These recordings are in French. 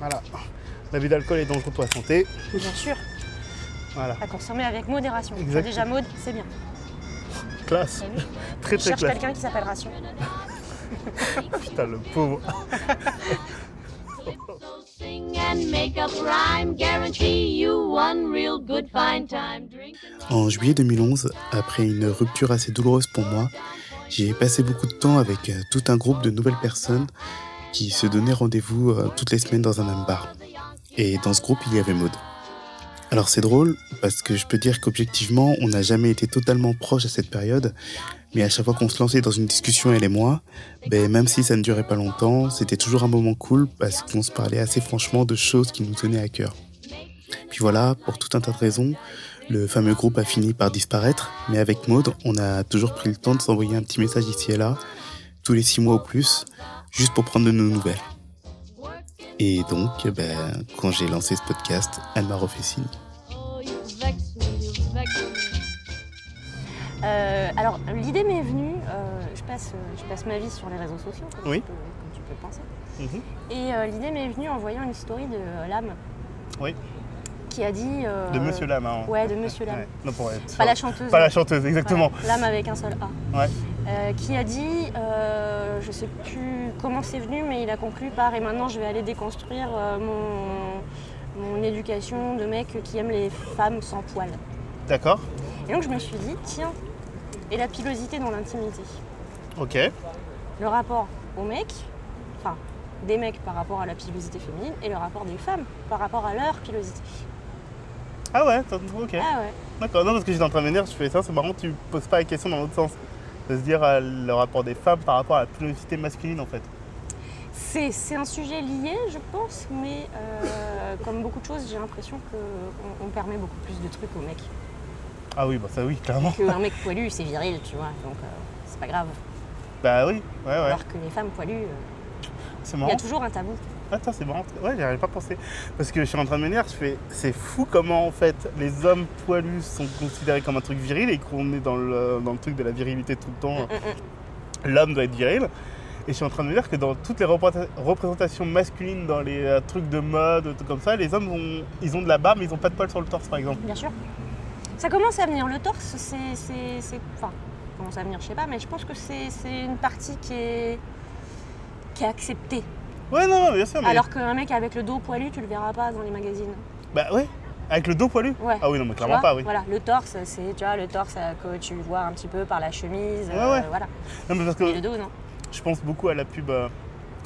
Voilà. L'abus d'alcool est dangereux pour la santé. Bien sûr, Voilà. à consommer avec modération. Enfin, Exact. déjà mode, c'est bien. Classe. Vu Très Je très cherche classe. quelqu'un qui s'appelle Ration. Putain, le pauvre. En juillet 2011, après une rupture assez douloureuse pour moi, j'ai passé beaucoup de temps avec euh, tout un groupe de nouvelles personnes qui se donnaient rendez-vous euh, toutes les semaines dans un même bar. Et dans ce groupe, il y avait Maud. Alors c'est drôle parce que je peux dire qu'objectivement, on n'a jamais été totalement proches à cette période, mais à chaque fois qu'on se lançait dans une discussion, elle et moi, ben, même si ça ne durait pas longtemps, c'était toujours un moment cool parce qu'on se parlait assez franchement de choses qui nous tenaient à cœur. Puis voilà, pour tout un tas de raisons, le fameux groupe a fini par disparaître, mais avec Maud, on a toujours pris le temps de s'envoyer un petit message ici et là, tous les six mois ou plus, juste pour prendre de nos nouvelles. Et donc, ben, quand j'ai lancé ce podcast, elle m'a refait signe. Euh, alors, l'idée m'est venue, euh, je, passe, je passe ma vie sur les réseaux sociaux, comme, Oui. tu, peux, comme tu peux le penser. Mhm. Et euh, l'idée m'est venue en voyant une story de Lame. Oui. Qui a dit. euh, De Monsieur Lame. Hein. Ouais, de Monsieur Lame. Ouais. Non, pour être Pas la chanteuse. Pas la chanteuse, exactement. Voilà, Lame avec un seul A. Ouais. Euh, qui a dit, euh, je sais plus comment c'est venu, mais il a conclu par et maintenant je vais aller déconstruire euh, mon, mon éducation de mec qui aime les femmes sans poils. D'accord. Et donc je me suis dit, tiens, et la pilosité dans l'intimité Ok. Le rapport aux mecs, enfin des mecs par rapport à la pilosité féminine, et le rapport des femmes par rapport à leur pilosité. Ah ouais, ok. Ah ouais. D'accord. Non, parce que j'étais en train de me dire, je fais ça, c'est marrant, tu poses pas la question dans l'autre sens. De se dire euh, le rapport des femmes par rapport à la pilosité masculine en fait. C'est c'est un sujet lié, je pense, mais euh, comme beaucoup de choses, j'ai l'impression qu'on on permet beaucoup plus de trucs aux mecs. Ah oui, bah ça oui, clairement. Qu'un mec poilu, c'est viril, tu vois, donc euh, c'est pas grave. Bah oui, ouais, ouais. Alors que les femmes poilues, euh, il y a toujours un tabou. Attends, c'est marrant. Ouais, j'y avais pas pensé. Parce que je suis en train de me dire, je fais, c'est fou comment en fait les hommes poilus sont considérés comme un truc viril et qu'on est dans le, dans le truc de la virilité tout le temps. L'homme doit être viril. Et je suis en train de me dire que dans toutes les représenta- représentations masculines, dans les euh, trucs de mode, tout comme ça, les hommes ont, ils ont de la barbe, mais ils ont pas de poils sur le torse, par exemple. Bien sûr. Ça commence à venir. Le torse, c'est. Enfin, ça commence à venir, je sais pas, mais je pense que c'est c'est une partie qui est. qui est acceptée. Ouais, non, non, bien sûr. Mais... Alors qu'un mec avec le dos poilu, tu le verras pas dans les magazines. Bah ouais, avec le dos poilu. Ouais. Ah oui, non, mais clairement vois pas, oui. Voilà, le torse, c'est, tu vois, le torse euh, que tu vois un petit peu par la chemise, Ouais, euh, ouais. voilà. Non, mais parce que Et le dos, non. Je pense beaucoup à la pub. euh,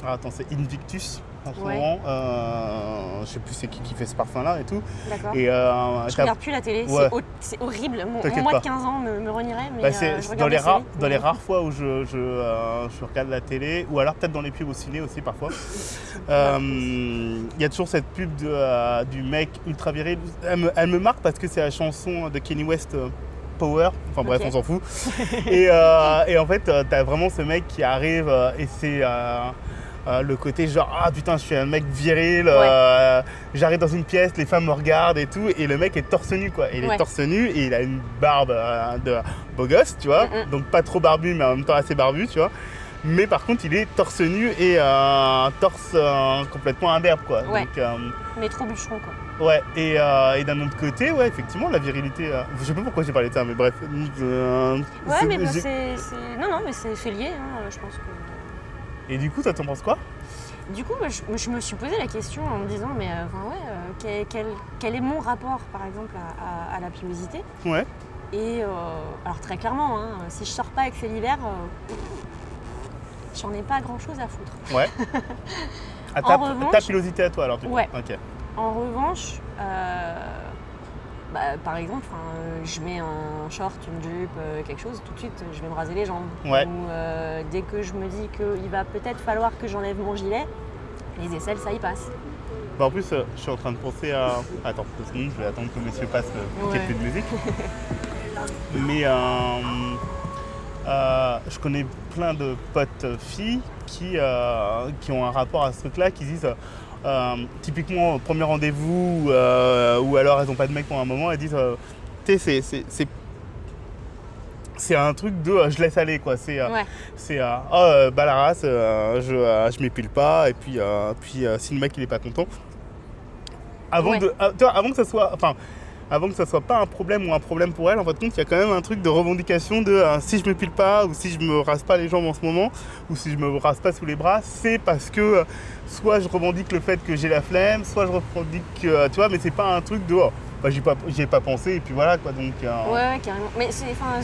ah, attends, c'est Invictus en ce Ouais. moment. Euh, je sais plus c'est qui qui fait ce parfum-là et tout. D'accord. Et euh, Je regarde plus la télé, Ouais. c'est, ho- c'est horrible. Mon, moi pas. de 15 ans me, me renierait, mais bah, euh, je dans, les rares, dans les rares fois où je, je, je regarde la télé, ou alors peut-être dans les pubs au ciné aussi parfois, il y a toujours cette pub de, du mec ultra viril. Elle me, elle me marque parce que c'est la chanson de Kenny West. Power, enfin bref, on s'en fout. et, et en fait, euh, t'as vraiment ce mec qui arrive et c'est euh, le côté genre ah putain, je suis un mec viril, euh, j'arrive dans une pièce, les femmes me regardent et tout, et le mec est torse nu quoi. Il est torse nu et il a une barbe euh, de beau gosse, tu vois, donc pas trop barbu mais en même temps assez barbu, tu vois. Mais par contre, il est torse nu et un torse complètement imberbe quoi. Ouais. Donc, Mais trop bûcheron, quoi. Ouais, et, euh, et d'un autre côté, ouais, effectivement, la virilité. euh, je sais pas pourquoi j'ai parlé de ça, mais bref. euh, Ouais, c'est- mais bah, c'est, c'est- Non, non, mais c'est, c'est lié, hein, je pense que. Et du coup, toi, t'en penses quoi? Du coup, moi, je, je me suis posé la question en me disant, mais euh, enfin, ouais, euh, quel, quel- quel est mon rapport, par exemple, à, à- à la pilosité Ouais. Et euh, alors très clairement, hein, si je sors pas avec l'hiver, euh, j'en ai pas grand-chose à foutre. Ouais. À En ta, revanche- ta pilosité à toi, alors, du coup Ouais. Ok. En revanche, euh, bah, par exemple, euh, je mets un short, une jupe, euh, quelque chose, tout de suite, je vais me raser les jambes. Ouais. Ou euh, dès que je me dis qu'il va peut-être falloir que j'enlève mon gilet, les aisselles, ça y passe. Bah, en plus, euh, je suis en train de penser à. Attends, deux secondes, je vais attendre que monsieur passe ait Ouais. plus de musique. Mais je connais plein de potes filles qui, qui ont un rapport à ce truc-là, qui disent. Euh, typiquement, premier rendez-vous, euh, ou alors elles n'ont pas de mec pour un moment, elles disent euh, Tu sais, c'est- c'est- un truc de euh, je laisse aller quoi. C'est euh, Ouais. c'est euh, oh, bah la race, je, je m'épile pas et puis, puis si le mec il est pas content, avant Ouais. de, ah, avant que ça soit, enfin, avant que ça soit pas un problème ou un problème pour elle, en fait, compte, il y a quand même un truc de revendication de euh, si je m'épile pas ou si je me rase pas les jambes en ce moment ou si je me rase pas sous les bras, c'est parce que euh, soit je revendique le fait que j'ai la flemme, soit je revendique que, euh, tu vois, mais c'est pas un truc de oh, bah, j'y ai pas, ai pas pensé et puis voilà quoi. Donc, euh, Ouais, carrément. Mais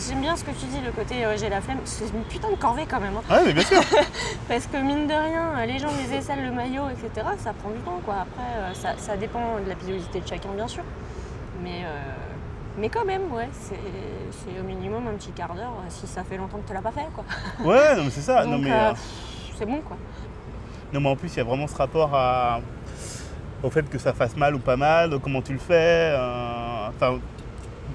j'aime bien ce que tu dis, le côté j'ai la flemme. C'est une putain de corvée quand même. hein. ouais, mais bien sûr. Parce que mine de rien, les jambes, les aisselles, le maillot, etc., ça prend du temps quoi. Après, ça, ça dépend de la pilosité de chacun, bien sûr. Mais, euh, mais quand même, ouais, c'est, au minimum un petit quart d'heure si ça fait longtemps que tu l'as pas fait quoi. Ouais, non mais c'est ça. non mais, euh, euh, c'est bon quoi. Non, mais en plus, il y a vraiment ce rapport à- au fait que ça fasse mal ou pas mal, comment tu le fais. euh, Enfin,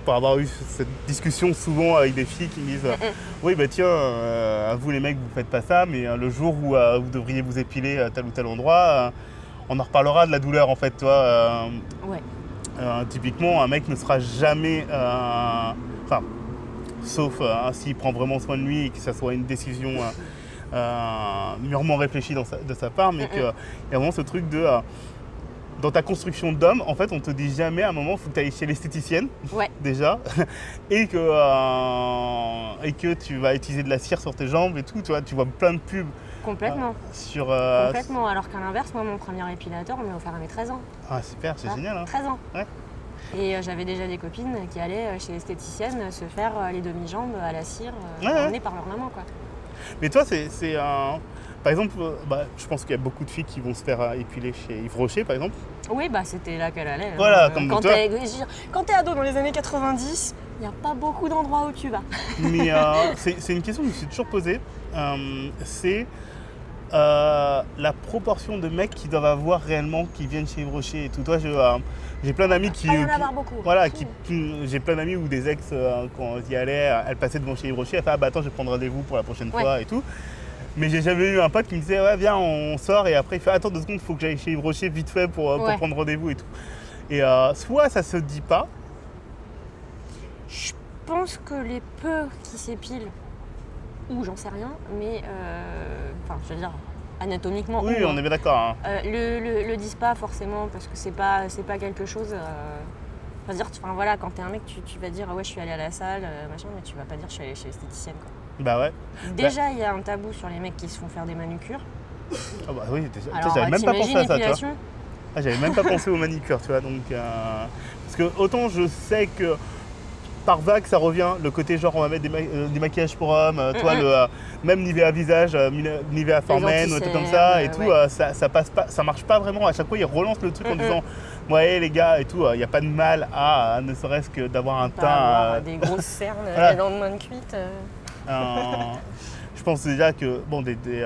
pour avoir eu cette discussion souvent avec des filles qui me disent euh, Oui, bah tiens, euh, vous les mecs, vous faites pas ça, mais le jour où vous devriez vous épiler à tel ou tel endroit, on en reparlera de la douleur en fait, toi. Ouais. Euh, typiquement, un mec ne sera jamais. euh, Enfin, sauf euh, s'il prend vraiment soin de lui et que ça soit une décision mûrement réfléchie dans sa- de sa part, mais qu'il y a vraiment ce truc de. dans ta construction d'homme, en fait, on te dit jamais à un moment, il faut que tu ailles chez l'esthéticienne, Ouais. déjà, et que, euh, et que tu vas utiliser de la cire sur tes jambes et tout. Tu vois, tu vois plein de pubs Complètement. sur. euh, Complètement. Alors qu'à l'inverse, moi, mon premier épilateur, on me l'a offert à mes 13 ans. Ah, super, c'est Ah, génial. hein. 13 ans. Ouais. Et euh, j'avais déjà des copines qui allaient euh, chez l'esthéticienne euh, se faire euh, les demi-jambes à la cire, euh, Ouais, emmenées par leur maman. Quoi. Mais toi, c'est un. Par exemple, euh, bah, je pense qu'il y a beaucoup de filles qui vont se faire euh, épiler chez Yves Rocher, par exemple. Oui, bah c'était là qu'elle allait. hein. Voilà, comme quand toi. t'es, quand t'es ado dans les années 90, il n'y a pas beaucoup d'endroits où tu vas. Mais euh, c'est c'est une question que je me suis toujours posée. Euh, c'est euh, la proportion de mecs qui doivent avoir réellement qui viennent chez Rocher et tout. Toi, euh, j'ai plein d'amis qui. Pas y en qui- avoir beaucoup. Voilà, qui, j'ai plein d'amis ou des ex, euh, quand ils y allaient, euh, elles passaient devant chez Rocher, elles fait Ah bah attends, je vais prendre rendez-vous pour la prochaine Ouais. fois et tout. Mais j'ai jamais eu un pote qui me disait Ouais, viens, on sort, et après il fait Attends deux secondes, il faut que j'aille chez Yves Rocher vite fait pour, pour prendre rendez-vous et tout. Et soit ça se dit pas, Je pense que les peu qui s'épilent, ou j'en sais rien, mais euh, enfin, je veux dire, anatomiquement. oui, ou, on est bien d'accord. hein. euh, le, le, le disent pas forcément parce que c'est pas, c'est pas quelque chose. Euh, enfin, dire, tu- enfin, voilà, quand t'es un mec, tu, tu vas dire ah ouais, je suis allé à la salle, euh, machin, mais tu vas pas dire je suis allé chez l'esthéticienne. quoi. Bah ouais. Déjà, il y a un tabou sur les mecs qui se font faire des manicures. Ah bah oui, Alors, j'avais même pas pensé à ça, tu vois. Ah, j'avais même pas pensé aux manicures, tu vois. Donc, euh, parce que autant je sais que par vague ça revient, le côté genre on va mettre des, ma- euh, des maquillages pour hommes, euh, toi Mm, le euh, même Nivea visage, euh, Nivea for men, ou un truc comme ça et tout, ouais. ça, ça passe pas, ça marche pas vraiment. À chaque fois ils relancent le truc en disant ouais les gars et tout, il n'y a pas de mal à, ne serait-ce que d'avoir un Pas teint. avoir des grosses cernes, voilà. des dents de cuite. je pense déjà que bon des, des,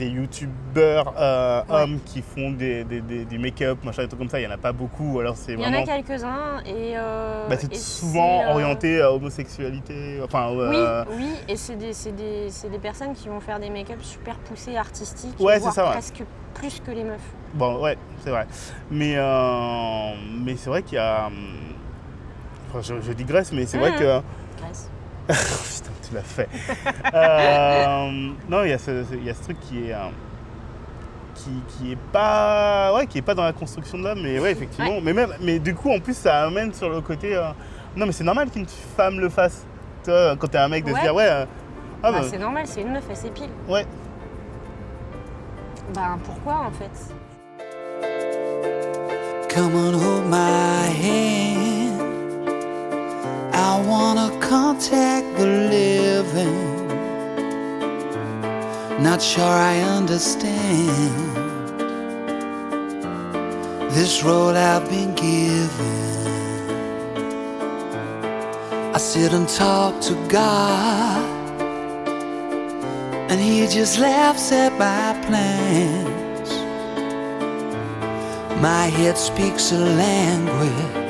des youtubeurs euh, Ouais. hommes qui font des, des- des- make-up, machin, des trucs comme ça, il y en a pas beaucoup. ou Alors c'est Il y en a quelques-uns et. euh, bah, c'est souvent euh, orienté à homosexualité. Enfin, Oui, oui, et c'est des, personnes qui vont faire des make-up super poussés, artistiques, Ouais, c'est voire ça, ouais. presque plus que les meufs. bon, ouais, c'est vrai. Mais, mais c'est vrai qu'il y a. hum, enfin, je, je digresse, mais c'est vrai Mhm. que. Putain, tu l'as fait. Euh, non, il y, a ce- il y a ce truc qui est. euh, qui, qui est pas ouais qui est pas dans la construction de l'homme mais ouais effectivement mais même mais du coup en plus ça amène sur le côté euh, non mais c'est normal qu'une femme le fasse toi quand t'es un mec de se dire ouais euh, ah Bah, bah, c'est normal, c'est une meuf, elle s'épile. ouais Bah pourquoi en fait? Come on, hold my hand. I wanna contact the living. Not sure I understand this road I've been given. I sit and talk to God, and He just laughs at my plans. My head speaks a language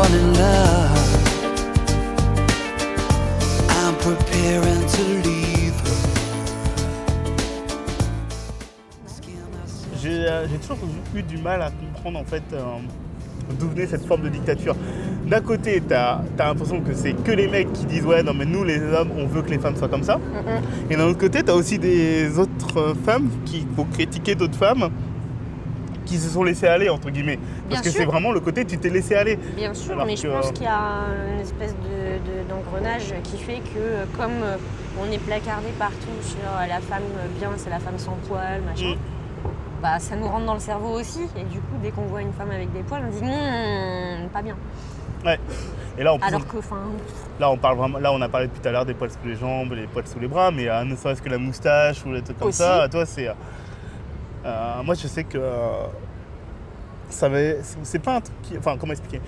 Before I fall in love, I'm preparing to leave her. J'ai euh, j'ai toujours eu du mal à comprendre en fait euh, d'où venait cette forme de dictature. D'un côté, t'as as, l'impression que c'est que les mecs qui disent ouais non mais nous les hommes on veut que les femmes soient comme ça. Et d'un autre côté, t'as aussi des autres euh, femmes qui vont critiquer d'autres femmes qui se sont laissées aller entre guillemets. Parce Bien que sûr. c'est vraiment le côté tu t'es laissé aller. Bien sûr, Alors mais je pense qu'il y a une espèce de- de- d'engrenage qui fait que euh, comme euh, on est placardé partout sur euh, la femme bien, c'est la femme sans poils, machin, Mm. bah ça nous rentre dans le cerveau aussi. Et du coup, dès qu'on voit une femme avec des poils, on dit Hmm, pas bien. Ouais. Et là, plus, Alors que, Là, on parle vraiment. Là, on a parlé tout à l'heure des poils sous les jambes, les poils sous les bras, mais euh, ne serait-ce que la moustache ou les trucs comme Aussi. ça, toi, c'est. Euh, moi, je sais que. euh, ça va. C'est pas un truc qui. Enfin, comment expliquer?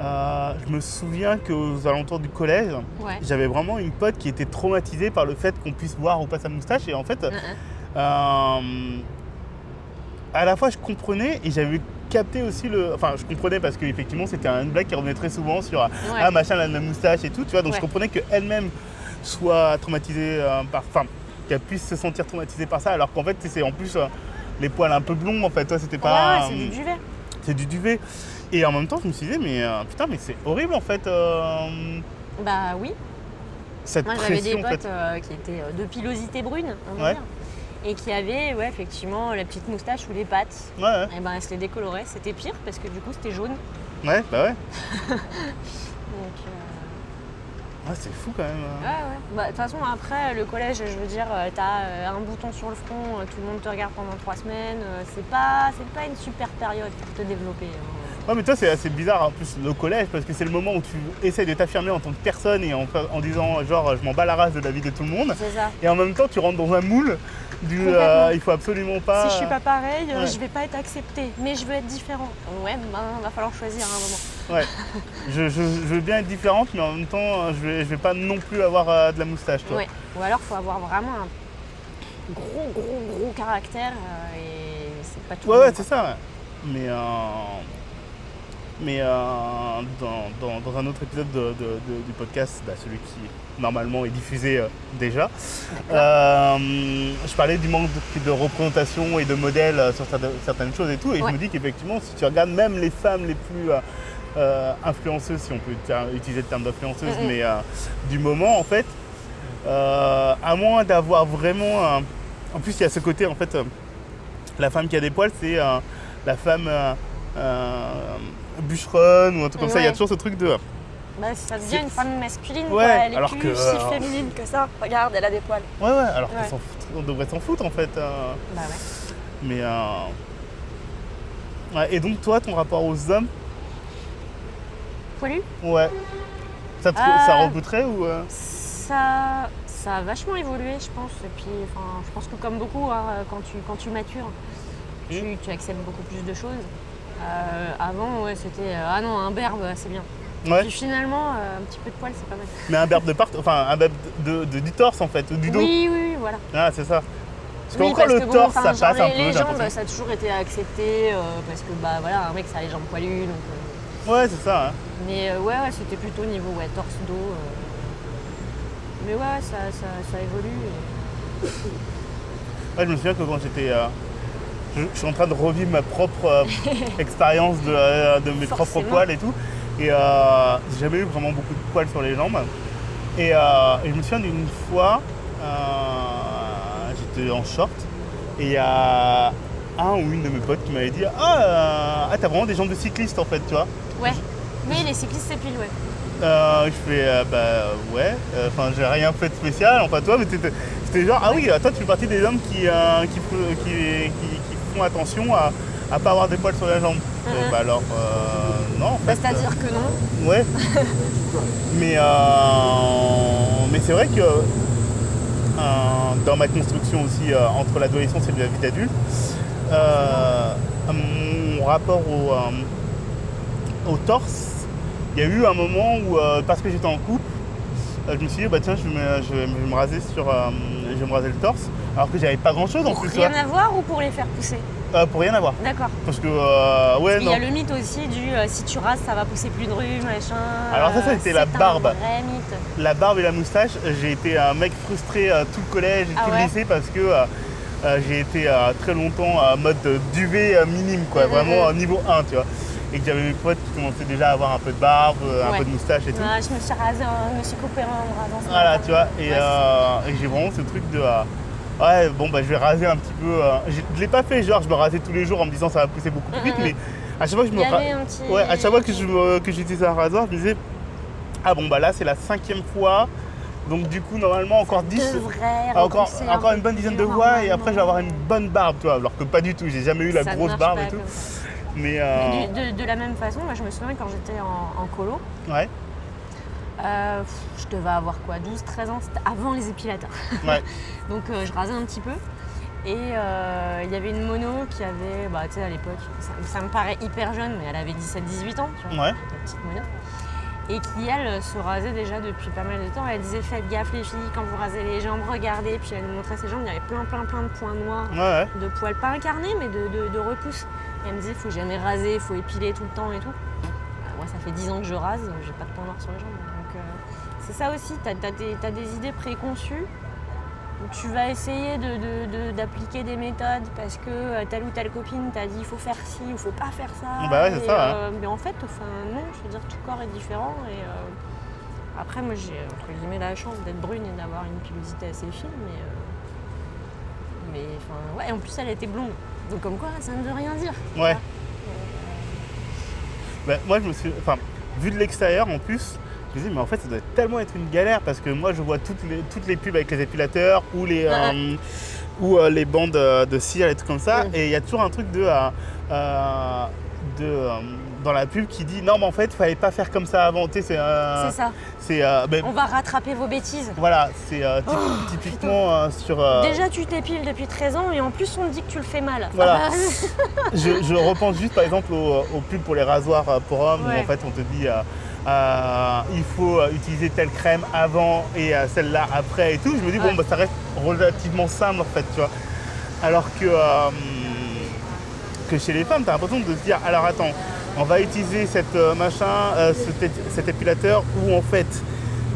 Euh, Je me souviens qu'aux alentours du collège, ouais. j'avais vraiment une pote qui était traumatisée par le fait qu'on puisse voir ou pas sa moustache, et en fait. Euh, à la fois je comprenais et j'avais capté aussi le. Enfin, je comprenais parce qu'effectivement c'était une blague qui revenait très souvent sur ah machin, la, la moustache et tout, tu vois. Donc Ouais. je comprenais qu'elle-même soit traumatisée euh, par. Enfin, qu'elle puisse se sentir traumatisée par ça, alors qu'en fait c'est en plus les poils un peu blonds en fait. Toi c'était pas. ouais, c'est du duvet. c'est du duvet. Et en même temps je me suis dit, mais euh, putain, mais c'est horrible en fait. euh, Bah oui. cette Moi, j'avais des en potes fait. euh, qui étaient euh, de pilosité brune, on va Ouais. dire. Et qui avaient, ouais, effectivement, la petite moustache ou les pattes. Ouais, ouais, Et ben, elles se les décoloraient. C'était pire parce que du coup, c'était jaune. ouais, bah ouais. Donc, Ouais, c'est fou quand même. euh. Ouais, ouais. Bah, De toute façon, après, le collège, je veux dire, euh, t'as euh, un bouton sur le front, euh, tout le monde te regarde pendant trois semaines. C'est pas, pas une super période pour te développer. hein. Ouais, mais toi, c'est assez bizarre en plus le collège parce que c'est le moment où tu essayes de t'affirmer en tant que personne et en, en disant genre je m'en bats la race de la vie de tout le monde. C'est ça. Et en même temps, tu rentres dans un moule du euh, il faut absolument pas. Si je suis pas pareil, ouais. je vais pas être acceptée. Mais je veux être différent. Ouais, ben, va falloir choisir à un moment. Ouais. je, je- je veux bien être différente, mais en même temps, je vais, je vais pas non plus avoir euh, de la moustache. Toi. Ouais. Ou alors, faut avoir vraiment un gros, gros, gros caractère. euh, et c'est pas tout. Ouais, ouais, c'est ça. ouais. Mais, euh, mais euh, dans, dans- dans un autre épisode de- de- de- du podcast, bah, celui qui normalement est diffusé déjà, je parlais du manque de, représentation et de modèles sur certaines, certaines choses et tout. Et Ouais. je me dis qu'effectivement, si tu regardes même les femmes les plus euh, influenceuses, si on peut utiliser le terme d'influenceuse, mais euh, du moment, en fait, euh, à moins d'avoir vraiment. un- En plus, il y a ce côté, en fait, la femme qui a des poils, c'est la femme bûcheronne ou un truc comme ça. Il y a toujours ce truc de. Bah, ça devient une femme masculine. Ouais, quoi. Elle est alors plus que, si féminine que ça. Regarde, elle a des poils. Ouais, ouais, alors Ouais. fout- on devrait s'en foutre en fait. Bah ouais. mais. ouais, et donc, toi, ton rapport aux hommes, Poilu ouais. Ça, te- Euh, ça rebouterait ou. euh, Ça, ça a vachement évolué, je pense. Et puis, enfin, je pense que comme beaucoup, hein, quand, tu, quand tu matures, tu, tu acceptes beaucoup plus de choses. Euh, avant, ouais, c'était euh, ah non, un berbe, c'est bien. Ouais, Puis finalement, euh, un petit peu de poil, c'est pas mal. mais un berbe de part, enfin un berbe de, de- du torse en fait, ou du dos. Oui, oui, voilà. Ah, c'est ça. Parce Oui, qu'encore le que bon, torse, enfin, ça genre, passe un les, peu. les j'ai jambes, l'impression. ça a toujours été accepté euh, parce que bah voilà, un mec ça a les jambes poilues. Donc, euh, Ouais, c'est ça. hein. Mais euh, ouais, ouais, c'était plutôt niveau ouais, torse, dos. euh. Mais ouais, ça, ça, ça évolue. et- Ouais, je me souviens que quand j'étais. euh, je, je suis en train de revivre ma propre expérience de, de mes propres poils et tout. Et j'ai jamais eu vraiment beaucoup de poils sur les jambes. Et, et je me souviens d'une fois, j'étais en short et il y a un ou une de mes potes qui m'avait dit Ah, ah, t'as vraiment des jambes de cycliste en fait, tu vois. Ouais. Oui, les cyclistes s'épilent, ouais. Euh, je fais euh, bah ouais, Euh, enfin j'ai rien fait de spécial, enfin toi, mais c'était genre ah oui, euh, toi tu fais partie des hommes qui, euh, qui, qui, qui- font attention à, à pas avoir des poils sur la jambe. Mhm. bah alors euh, non en Bah. C'est-à-dire que non. ouais. mais euh, mais c'est vrai que dans ma construction aussi entre l'adolescence et la vie d'adulte, mon rapport au, au torse, il y a eu un moment où, euh, parce que j'étais en couple, euh, je me suis dit, bah tiens, je vais me, je vais me raser sur, euh, je vais me raser le torse, alors que j'avais pas grand chose en Pour plus, tu rien vois. avoir ou pour les faire pousser? Euh, pour rien avoir. D'accord. Parce que, euh, ouais, Il y a le mythe aussi du si tu rases, ça va pousser plus de rue, machin. Alors ça, ça, c'était la barbe. un vrai mythe. La barbe et la moustache, j'ai été un mec frustré tout le collège et Ah tout ouais le lycée parce que j'ai été très longtemps en mode duvet minime, quoi, vraiment niveau 1, tu vois. Et que j'avais mes potes qui commençaient déjà à avoir un peu de barbe, euh, un Ouais. peu de moustache et tout. Je me suis rasé, je me suis coupé un bras dans ce Voilà, tu vois. Et, Ouais, euh, et j'ai vraiment ce truc de. euh, ouais, bon, bah je vais raser un petit peu. euh, je l'ai pas fait, genre, je me rasais tous les jours en me disant ça va pousser beaucoup plus vite, mais à chaque fois que je me ra- petit. Ouais, à chaque fois que je que j'utilisais un rasoir, je me disais Ah bon, bah là, c'est la cinquième fois. Donc, du coup, normalement, encore 10. devrait Ah, encore, encore une bonne dizaine de fois et après je vais avoir une bonne barbe, tu vois. Alors que pas du tout, j'ai jamais eu la Ça ne grosse barbe et tout. Mais euh, Mais de, de la même façon, moi je me souviens quand j'étais en, en colo, ouais, euh, je devais avoir quoi, 12-13 ans, c'était avant les épilateurs. ouais, Donc euh, je rasais un petit peu. Et euh, il y avait une mono qui avait, bah tu sais à l'époque, ça, ça me paraît hyper jeune, mais elle avait 17-18 ans, tu vois, ouais. la petite mono. Et qui elle se rasait déjà depuis pas mal de temps. Elle disait faites gaffe les filles quand vous rasez les jambes, regardez. Puis elle nous montrait ses jambes, il y avait plein plein plein de points noirs, Ouais, de poils pas incarnés mais de, de, de repousses. Elle me disait faut jamais raser, faut épiler tout le temps et tout. Euh, moi ça fait 10 ans que je rase, j'ai pas de points noirs sur les jambes. Donc euh, c'est ça aussi, t'as as, des, idées préconçues. où Tu vas essayer de- de- de- d'appliquer des méthodes parce que euh, telle ou telle copine t'a dit il faut faire ci ou faut pas faire ça. Bah ouais, c'est ça, euh, Mais en fait, enfin, non, je veux dire, tout corps est différent. Et euh, après, moi j'ai entre guillemets la chance d'être brune et d'avoir une pilosité assez fine. Mais, mais enfin, ouais, en plus elle était blonde. Donc comme quoi, ça ne veut rien dire. Ouais. Bah, moi, je me suis. Enfin, vu de l'extérieur en plus, je me dis, mais en fait, ça doit tellement être une galère parce que moi, je vois toutes les, toutes les pubs avec les épilateurs ou les, euh, ou, euh, les bandes euh, de cire et tout comme ça. Mm. Et il y a toujours un truc de. euh, de dans la pub qui dit non mais en fait fallait pas faire comme ça avant tu sais c'est euh, C'est ça. c'est euh, ben, On va rattraper vos bêtises. voilà c'est euh, typ- Oh, typiquement euh, sur Déjà, tu t'épiles depuis 13 ans et en plus, on te dit que tu le fais mal. Voilà. je, je repense juste par exemple aux, aux pubs pour les rasoirs pour hommes Ouais. où en fait on te dit il faut utiliser telle crème avant et celle-là après et tout. Je me dis Ouais. bon bah ça reste relativement simple en fait tu vois. Alors que, que chez les femmes t'as l'impression de se dire alors attends on va utiliser cette euh, machin, euh, cet, épilateur où en fait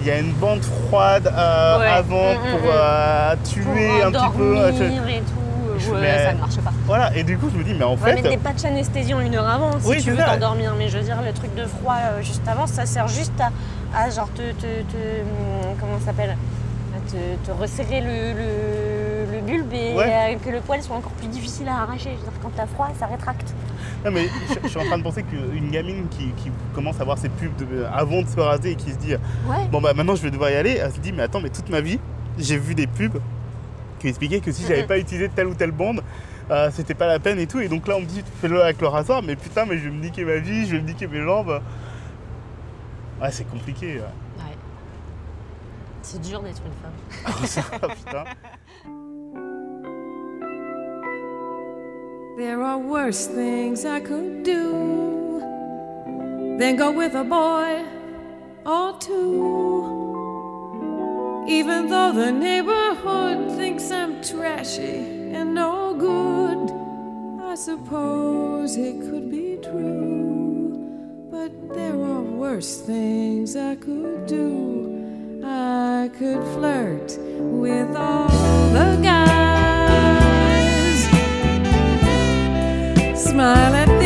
il y a une bande froide euh, Ouais. avant Mm, mm, pour mm. Pour tuer un petit peu. endormir et tout. je Ouais, mets- ça ne marche pas. Voilà, et du coup je me dis mais en On va fait. mettre des patchs anesthésiants une heure avant si tu veux t'endormir. Mais je veux dire, le truc de froid juste avant, ça sert juste à, à genre te, te, te- hum, comment ça s'appelle À te, te resserrer le, le, le bulbe et Ouais. que le poil soit encore plus difficile à arracher. Je veux dire, quand t'as froid, ça rétracte. Non mais je, je suis en train de penser qu'une gamine qui, qui commence à voir ses pubs de- avant de se raser et qui se dit Ouais. bon bah maintenant je vais devoir y aller, elle se dit mais attends mais toute ma vie j'ai vu des pubs qui expliquaient que si j'avais pas utilisé telle ou telle bande euh, c'était pas la peine et tout et donc là on me dit fais-le avec le rasoir mais putain mais je vais me niquer ma vie, je vais me niquer mes jambes. Ouais c'est compliqué. ouais. Ouais. C'est dur d'être une femme. Ça, putain. There are worse things I could do than go with a boy or two. Even though the neighborhood thinks I'm trashy and no good, I suppose it could be true. But there are worse things I could do. I could flirt with all the guys smile at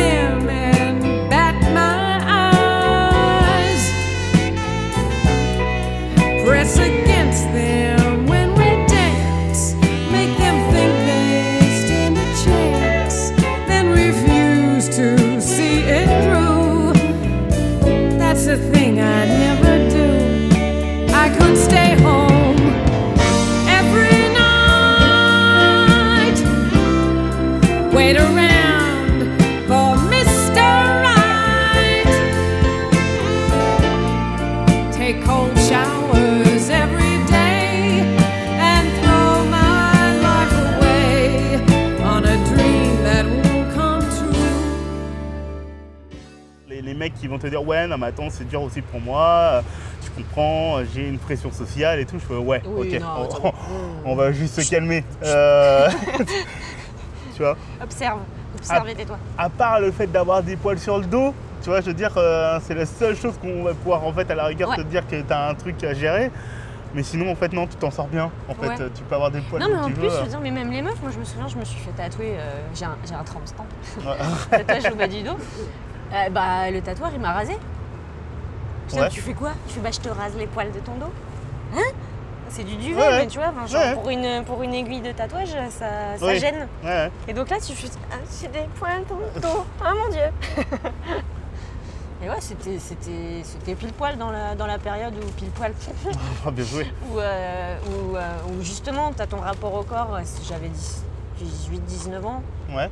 qui vont te dire ouais non mais attends c'est dur aussi pour moi, euh, tu comprends, euh, j'ai une pression sociale et tout. Je fais ouais Oui, ok, non, on, va juste se calmer. Euh, tu vois Observe, observe et tais-toi. à part le fait d'avoir des poils sur le dos, tu vois, je veux dire, euh, c'est la seule chose qu'on va pouvoir, en fait, à la rigueur, Ouais. te dire que t'as un truc à gérer. Mais sinon, en fait, non, tu t'en sors bien. En fait, Ouais. tu peux avoir des poils Non, mais en tu plus, veux. je veux dire, mais même les meufs, moi je me souviens, je me suis fait tatouer, euh, j'ai un, j'ai un tramp stamp, tatouage au bas du dos. Euh, bah, le tatoueur, il m'a rasé. Ouais. tu fais quoi? Je fais, bah, je te rase les poils de ton dos. Hein? C'est du duvet, Ouais, ouais. mais tu vois, enfin, genre, Ouais. pour, une, pour une aiguille de tatouage, ça, ça Oui. gêne. Ouais, ouais. Et donc là, tu fais, ah, j'ai des poils dans le dos. Ah mon dieu Et ouais, c'était, c'était, c'était pile poil dans la, dans la période où pile poil. Oh, bien joué. où, euh, où, euh, où justement, tu as ton rapport au corps, j'avais 18-19 ans, Ouais,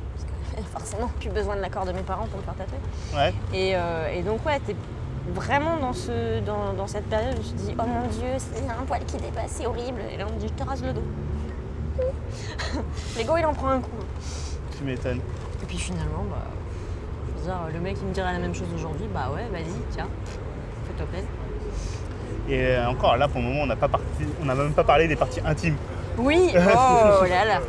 forcément, plus besoin de l'accord de mes parents pour me faire tatouer. ouais. Et, euh, et donc, ouais, t'es vraiment dans, ce, dans, dans cette période, je me suis dit, oh mon dieu, c'est un poil qui dépasse, c'est horrible. Et là, on me dit, je te rase le dos. L'ego, il en prend un coup. Tu m'étonnes. Et puis finalement, bah, je veux dire, le mec, il me dirait la même chose aujourd'hui, bah ouais, vas-y, tiens, fais-toi plaisir. Et euh, encore, là, pour le moment, on n'a pas parti, on n'a même pas parlé des parties intimes. Oui, oh là là.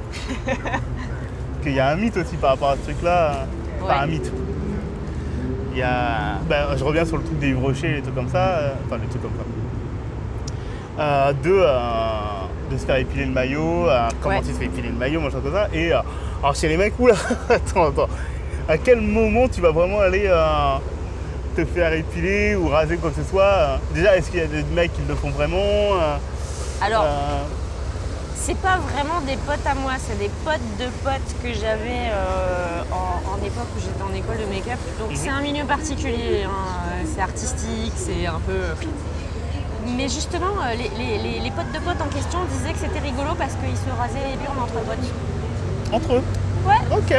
Qu'il y a un mythe aussi par rapport à ce truc-là. Enfin, un mythe. Il y a. ben, je reviens sur le truc des rochers, les trucs comme ça. euh, Enfin, les trucs comme ça. Euh, de, euh, de se faire épiler le maillot, euh, comment Ouais. tu te fais épiler le maillot, machin comme ça. Et alors chez les mecs, oula, attends, attends. À quel moment tu vas vraiment aller te faire épiler ou raser quoi que ce soit Déjà, est-ce qu'il y a des mecs qui le font vraiment Alors, C'est pas vraiment des potes à moi, c'est des potes de potes que j'avais euh, en, en époque où j'étais en école de make-up. Donc Mhm. c'est un milieu particulier, hein, euh, c'est artistique, c'est un peu. Mais justement, euh, les, les- les- les potes de potes en question disaient que c'était rigolo parce qu'ils se rasaient les burnes entre potes. Entre eux Ouais. Ok.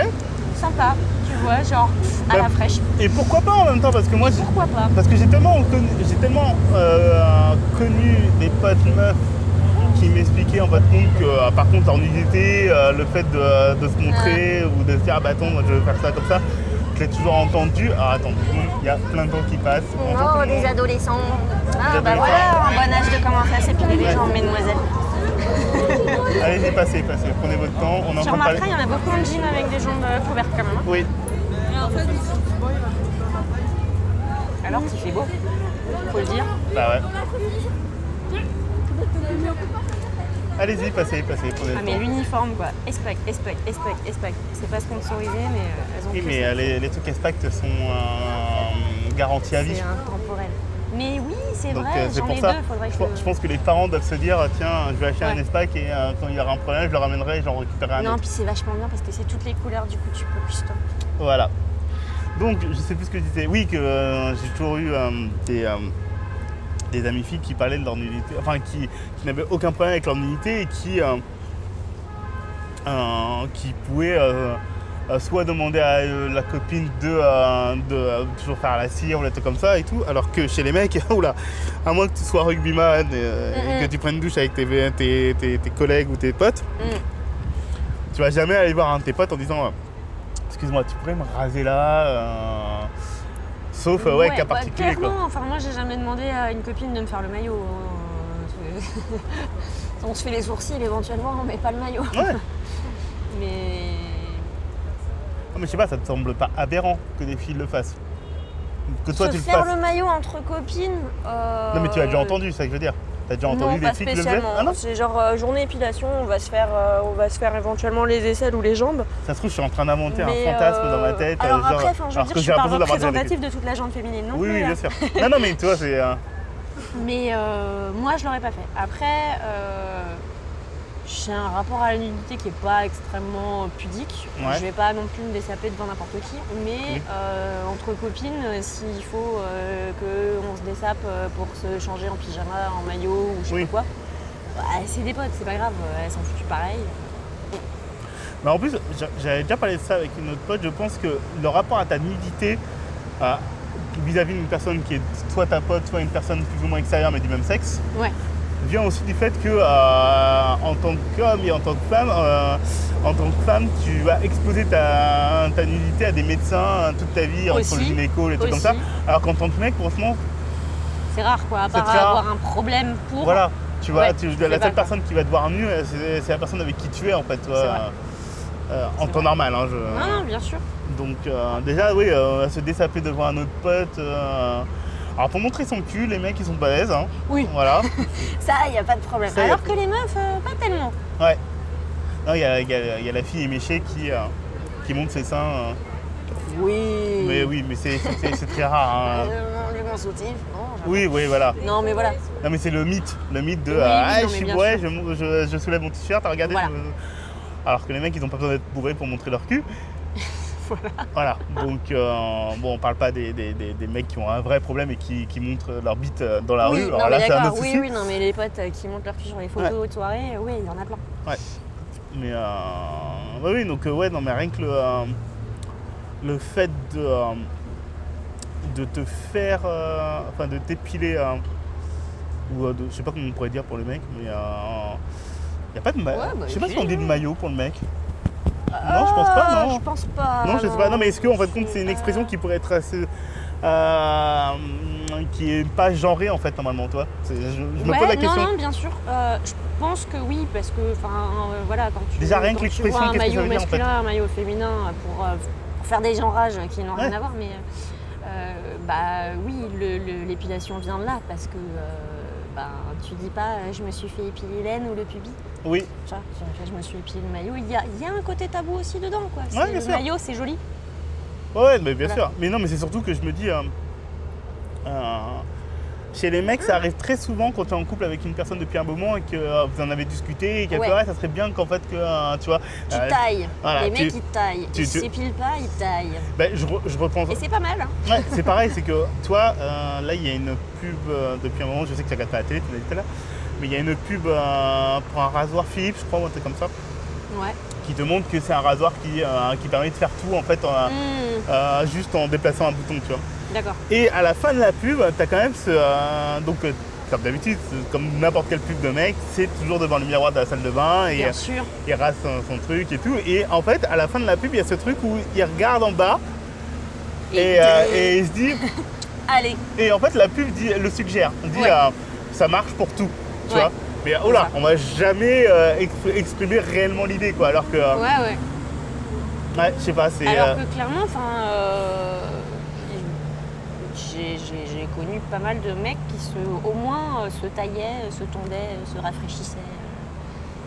Sympa, tu vois, genre à Bah, la fraîche. Et pourquoi pas en même temps Parce que moi, Pourquoi pas? Parce que j'ai tellement, j'ai tellement euh, connu des potes meufs qui m'expliquaient en fait compte que euh, par contre en nudité, euh, le fait de, de se montrer ou de se dire ah bah attends moi je vais faire ça comme ça, je l'ai toujours entendu. Alors attends, il y a plein de gens qui passent. Oh, des adolescents. Ah, Des bah adolescents. voilà, un bon âge de commencer à s'épiler les jambes, mesdemoiselles. Allez-y, passez, passez, prenez votre temps. On en parler. remarqueras, il y en a beaucoup de jeans avec des jambes euh, couvertes quand même. hein. Oui, Alors qu'il fait beau, faut le dire. bah ouais. Allez-y, passez, passez, prenez Ah mais l'uniforme quoi, espec, espec, espec, espec. C'est pas sponsorisé mais euh, elles ont Oui, mais euh, les, les trucs Espact sont euh, garantis à vie. C'est intemporel. Mais oui, c'est vrai, euh, j'en pour ai ça. deux, faudrait que je, je... pense- je pense que les parents doivent se dire tiens, je vais acheter un. Espac et quand il y aura un problème, je le ramènerai et j'en récupérerai un Non, autre. puis c'est vachement bien parce que c'est toutes les couleurs du coup tu peux customiser. Voilà. Donc je sais plus ce que je disais. Oui, que j'ai toujours eu des, des amies filles qui parlaient de leur nudité, enfin qui, qui n'avaient aucun problème avec leur nudité et qui, euh, euh, qui pouvaient euh, soit demander à la copine de, de toujours faire la cire ou des trucs comme ça et tout, alors que chez les mecs, oula, à moins que tu sois rugbyman et, Mhm. que tu prennes une douche avec tes, tes, tes- tes collègues ou tes potes, Mm. tu vas jamais aller voir un de tes potes en disant excuse-moi tu pourrais me raser là sauf euh, ouais, cas bah, particulier quoi clairement, enfin moi j'ai jamais demandé à une copine de me faire le maillot. hein. On se fait les sourcils éventuellement, mais pas le maillot. ouais Mais Non, mais je sais pas ça te semble pas aberrant que des filles le fassent que toi se tu le faire fasses le maillot entre copines. euh, non mais tu as déjà entendu c'est ça que je veux dire t'as déjà entendu non, des filles qui le faisaient ah c'est genre euh, journée épilation, on va se faire, euh, on va se faire éventuellement les aisselles ou les jambes. ça se trouve je suis en train d'inventer un fantasme euh, dans ma tête Alors genre, après, je veux dire, je suis pas représentative de toute la gente féminine non oui oui hein. bien sûr non non mais tu vois c'est Mais euh, moi, je l'aurais pas fait. Après, j'ai un rapport à la nudité qui est pas extrêmement pudique. Ouais. Je vais pas non plus me dessaper devant n'importe qui. Mais euh, entre copines, euh, s'il faut euh, qu'on se dessape euh, pour se changer en pyjama, en maillot ou je sais Oui. pas quoi, bah, c'est des potes, c'est pas grave. Elles s'en foutent pareil. Mais en plus, j'a- j'avais déjà parlé de ça avec une autre pote, je pense que le rapport à ta nudité euh, vis-à-vis d'une personne qui est soit ta pote, soit une personne plus ou moins extérieure mais du même sexe, Ouais. Vient aussi du fait que euh, en tant qu'homme et en tant que femme, euh, en tant que femme, tu vas exposer ta, ta nudité à des médecins toute ta vie, entre Aussi. le gynéco, les trucs comme Aussi. ça. Alors qu'en tant que mec, franchement, C'est rare quoi, à part rare. avoir un problème pour. voilà. Tu vois, Ouais, tu- la seule personne qui va te voir nu, euh, c'est la personne avec qui tu es en fait. Euh, en temps vrai. normal. Hein, je- Non, non, bien sûr. Donc déjà, oui, se dessaper devant un autre pote. Alors pour montrer son cul, les mecs ils sont balèzes. Hein. Oui. Voilà. Ça, il n'y a pas de problème. Ça, y a Alors que les meufs, euh, pas tellement. Ouais. Non, il y a, il y a- il y a la fille éméchée qui, euh, qui montre ses seins. euh. Oui. Mais oui, mais c'est très rare. hein. Non. j'avoue. Oui, oui, voilà. Non, mais voilà. Non, mais c'est le mythe. Le mythe de Oui, Ah, non, je suis bourré, je, je, je soulève mon t-shirt, regardez. Voilà. je- Alors que les mecs, ils ont pas besoin d'être bourrés pour montrer leur cul. Voilà. Donc, euh, bon, on parle pas des, des- des- des mecs qui ont un vrai problème et qui, qui montrent leur bite euh, dans la oui, rue. non, Alors mais là, c'est un d'accord. autre Oui, souci. oui, non, mais les potes euh, qui montent leur cul sur les photos de soirée, oui, il y en a plein. Mais euh, ouais, oui, donc ouais, non, mais rien que le, euh, le fait de, de te faire, enfin de t'épiler, ou de, je sais pas comment on pourrait dire pour le mec, mais il n'y a pas de maillot. Ouais, bah, je sais pas si on dit de maillot pour le mec. Non, je pense pas, Ah, non. Je pense pas. non, je sais pas. Non, mais est-ce que en fait, compte, c'est une expression qui pourrait être assez. euh, qui est pas genrée en fait normalement toi? Je, je me Ouais, pose la question Non, non, bien sûr. Euh, je pense que oui, parce que, enfin, euh, voilà, quand tu, Déjà, rien que l'expression, vois un que maillot en fait masculin, un maillot féminin, euh, pour, pour faire des genrages qui n'ont rien Ouais. à voir, mais bah oui, l'épilation vient de là, parce que bah, tu dis pas, je me suis fait épiler l'aine ou le pubis. Oui, je, je me suis épilé le maillot. Il y a, il y a un côté tabou aussi dedans, quoi. C'est- Ouais, le sûr. maillot, c'est joli. Ouais, mais bien Voilà. sûr. Mais non, mais c'est surtout que je me dis. euh, euh, chez les mecs, ça arrive très souvent quand tu es en couple avec une personne depuis un moment et que euh, vous en avez discuté et qu'elle Ouais. ça serait bien qu'en fait que euh, tu vois. Tu euh, tailles. voilà, Les tu- mecs, ils taillent. tu- ils tu- s'épilent pas, ils taillent. ben, je, je reprends. Et c'est pas mal, hein. Ouais, c'est pareil, c'est que toi, là, il y a une pub depuis un moment, je sais que tu regardes pas la télé, tu l'as dit tout à l'heure, mais il y a une pub euh, pour un rasoir Philips, je crois, ou un truc comme ça, Ouais. qui te montre que c'est un rasoir qui, euh, qui permet de faire tout en fait, en, Hmm, euh, juste en déplaçant un bouton, tu vois. D'accord. Et à la fin de la pub, tu as quand même ce. euh, donc, euh, comme d'habitude, comme n'importe quelle pub de mec, c'est toujours devant le miroir de la salle de bain et Bien euh, sûr. il rase son, son truc et tout. Et en fait, à la fin de la pub, il y a ce truc où il regarde en bas et, euh, et il se dit. Allez. Et en fait, la pub dit, le suggère. Elle dit Ouais. euh, ça marche pour tout. Tu Ouais. vois Mais oh là, on va jamais euh, ex- exprimer réellement l'idée quoi. Alors que. euh, Ouais, ouais. ouais, je sais pas, c'est. Alors euh, que clairement, enfin, euh, j'ai connu pas mal de mecs qui se, au moins se taillaient, se tondaient, se rafraîchissaient.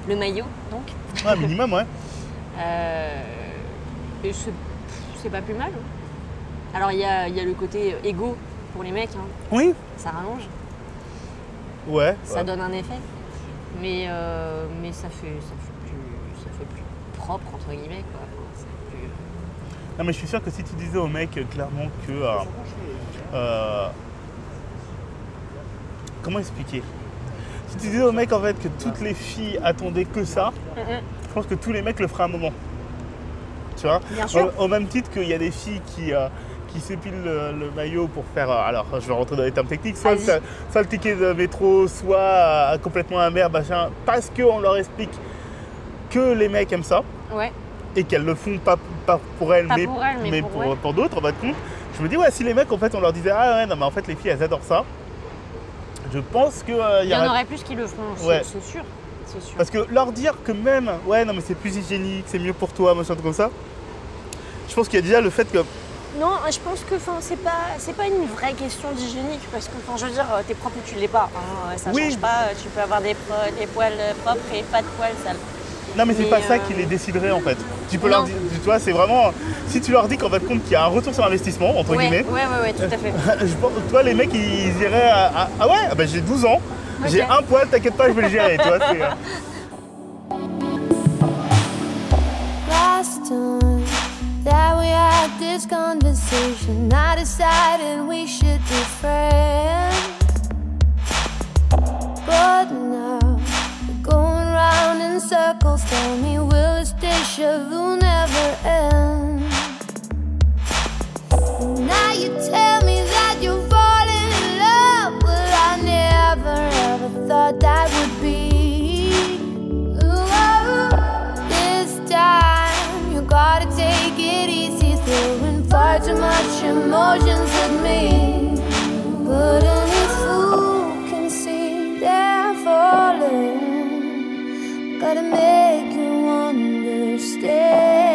Le maillot, donc. ouais, minimum, ouais. Et c'est pas plus mal. hein. Alors il y a, y a le côté égo pour les mecs, hein. Oui. ça rallonge, Ouais. ça ouais. donne un effet. Mais, euh, mais ça, fait, ça, fait plus, ça fait plus propre, entre guillemets. Quoi. Enfin, c'est plus- Non mais je suis sûr que si tu disais au mec clairement que... euh, euh, comment expliquer? Si tu disais au mec en fait que toutes les filles attendaient que ça, je pense que tous les mecs le feraient à un moment. Tu vois? Bien sûr. Au, au même titre qu'il y a des filles qui, euh, qui s'épilent le, le maillot pour faire... euh, alors je vais rentrer dans les termes techniques, soit, soit le ticket de métro, soit euh, complètement amer, machin, parce qu'on leur explique que les mecs aiment ça Ouais. et qu'elles le font pas, pas pour elles, Pas mais, pour elles, mais pour- ouais. pour d'autres, en fin de compte. Je me dis, ouais, si les mecs, en fait, on leur disait, ah ouais, non, mais en fait, les filles, elles adorent ça, je pense que. euh, Il y en aurait- plus qui le feront, c'est Ouais. c'est sûr. C'est sûr. Parce que leur dire que même, ouais, non, mais c'est plus hygiénique, c'est mieux pour toi, machin, comme ça, je pense qu'il y a déjà le fait que. Non, je pense que enfin, c'est pas c'est pas une vraie question d'hygiénique parce que enfin, je veux dire euh, t'es propre ou tu l'es pas. hein, ça Oui. change pas. euh, Tu peux avoir des, pro- des poils euh, propres et pas de poils sales. Non, mais c'est pas ça euh, qui les déciderait, en fait. Tu peux non. leur dire, tu vois, c'est vraiment. Si tu leur dis qu'en fait, compte qu'il y a un retour sur investissement, entre Ouais, ouais, guillemets, ouais, ouais, tout à fait. je pense, toi, les mecs, ils iraient à, à- ah ouais, ah bah, j'ai 12 ans, j'ai un poil, t'inquiète pas, je vais le gérer, tu that we had this conversation, I decided we should be friends. But now we're going round in circles. Tell me, will this deja vu never end? Now you tell me that you're falling in love, but I never ever thought that it easy, throwing far too much emotions at me. But any fool can see they're falling. Gotta make you understand.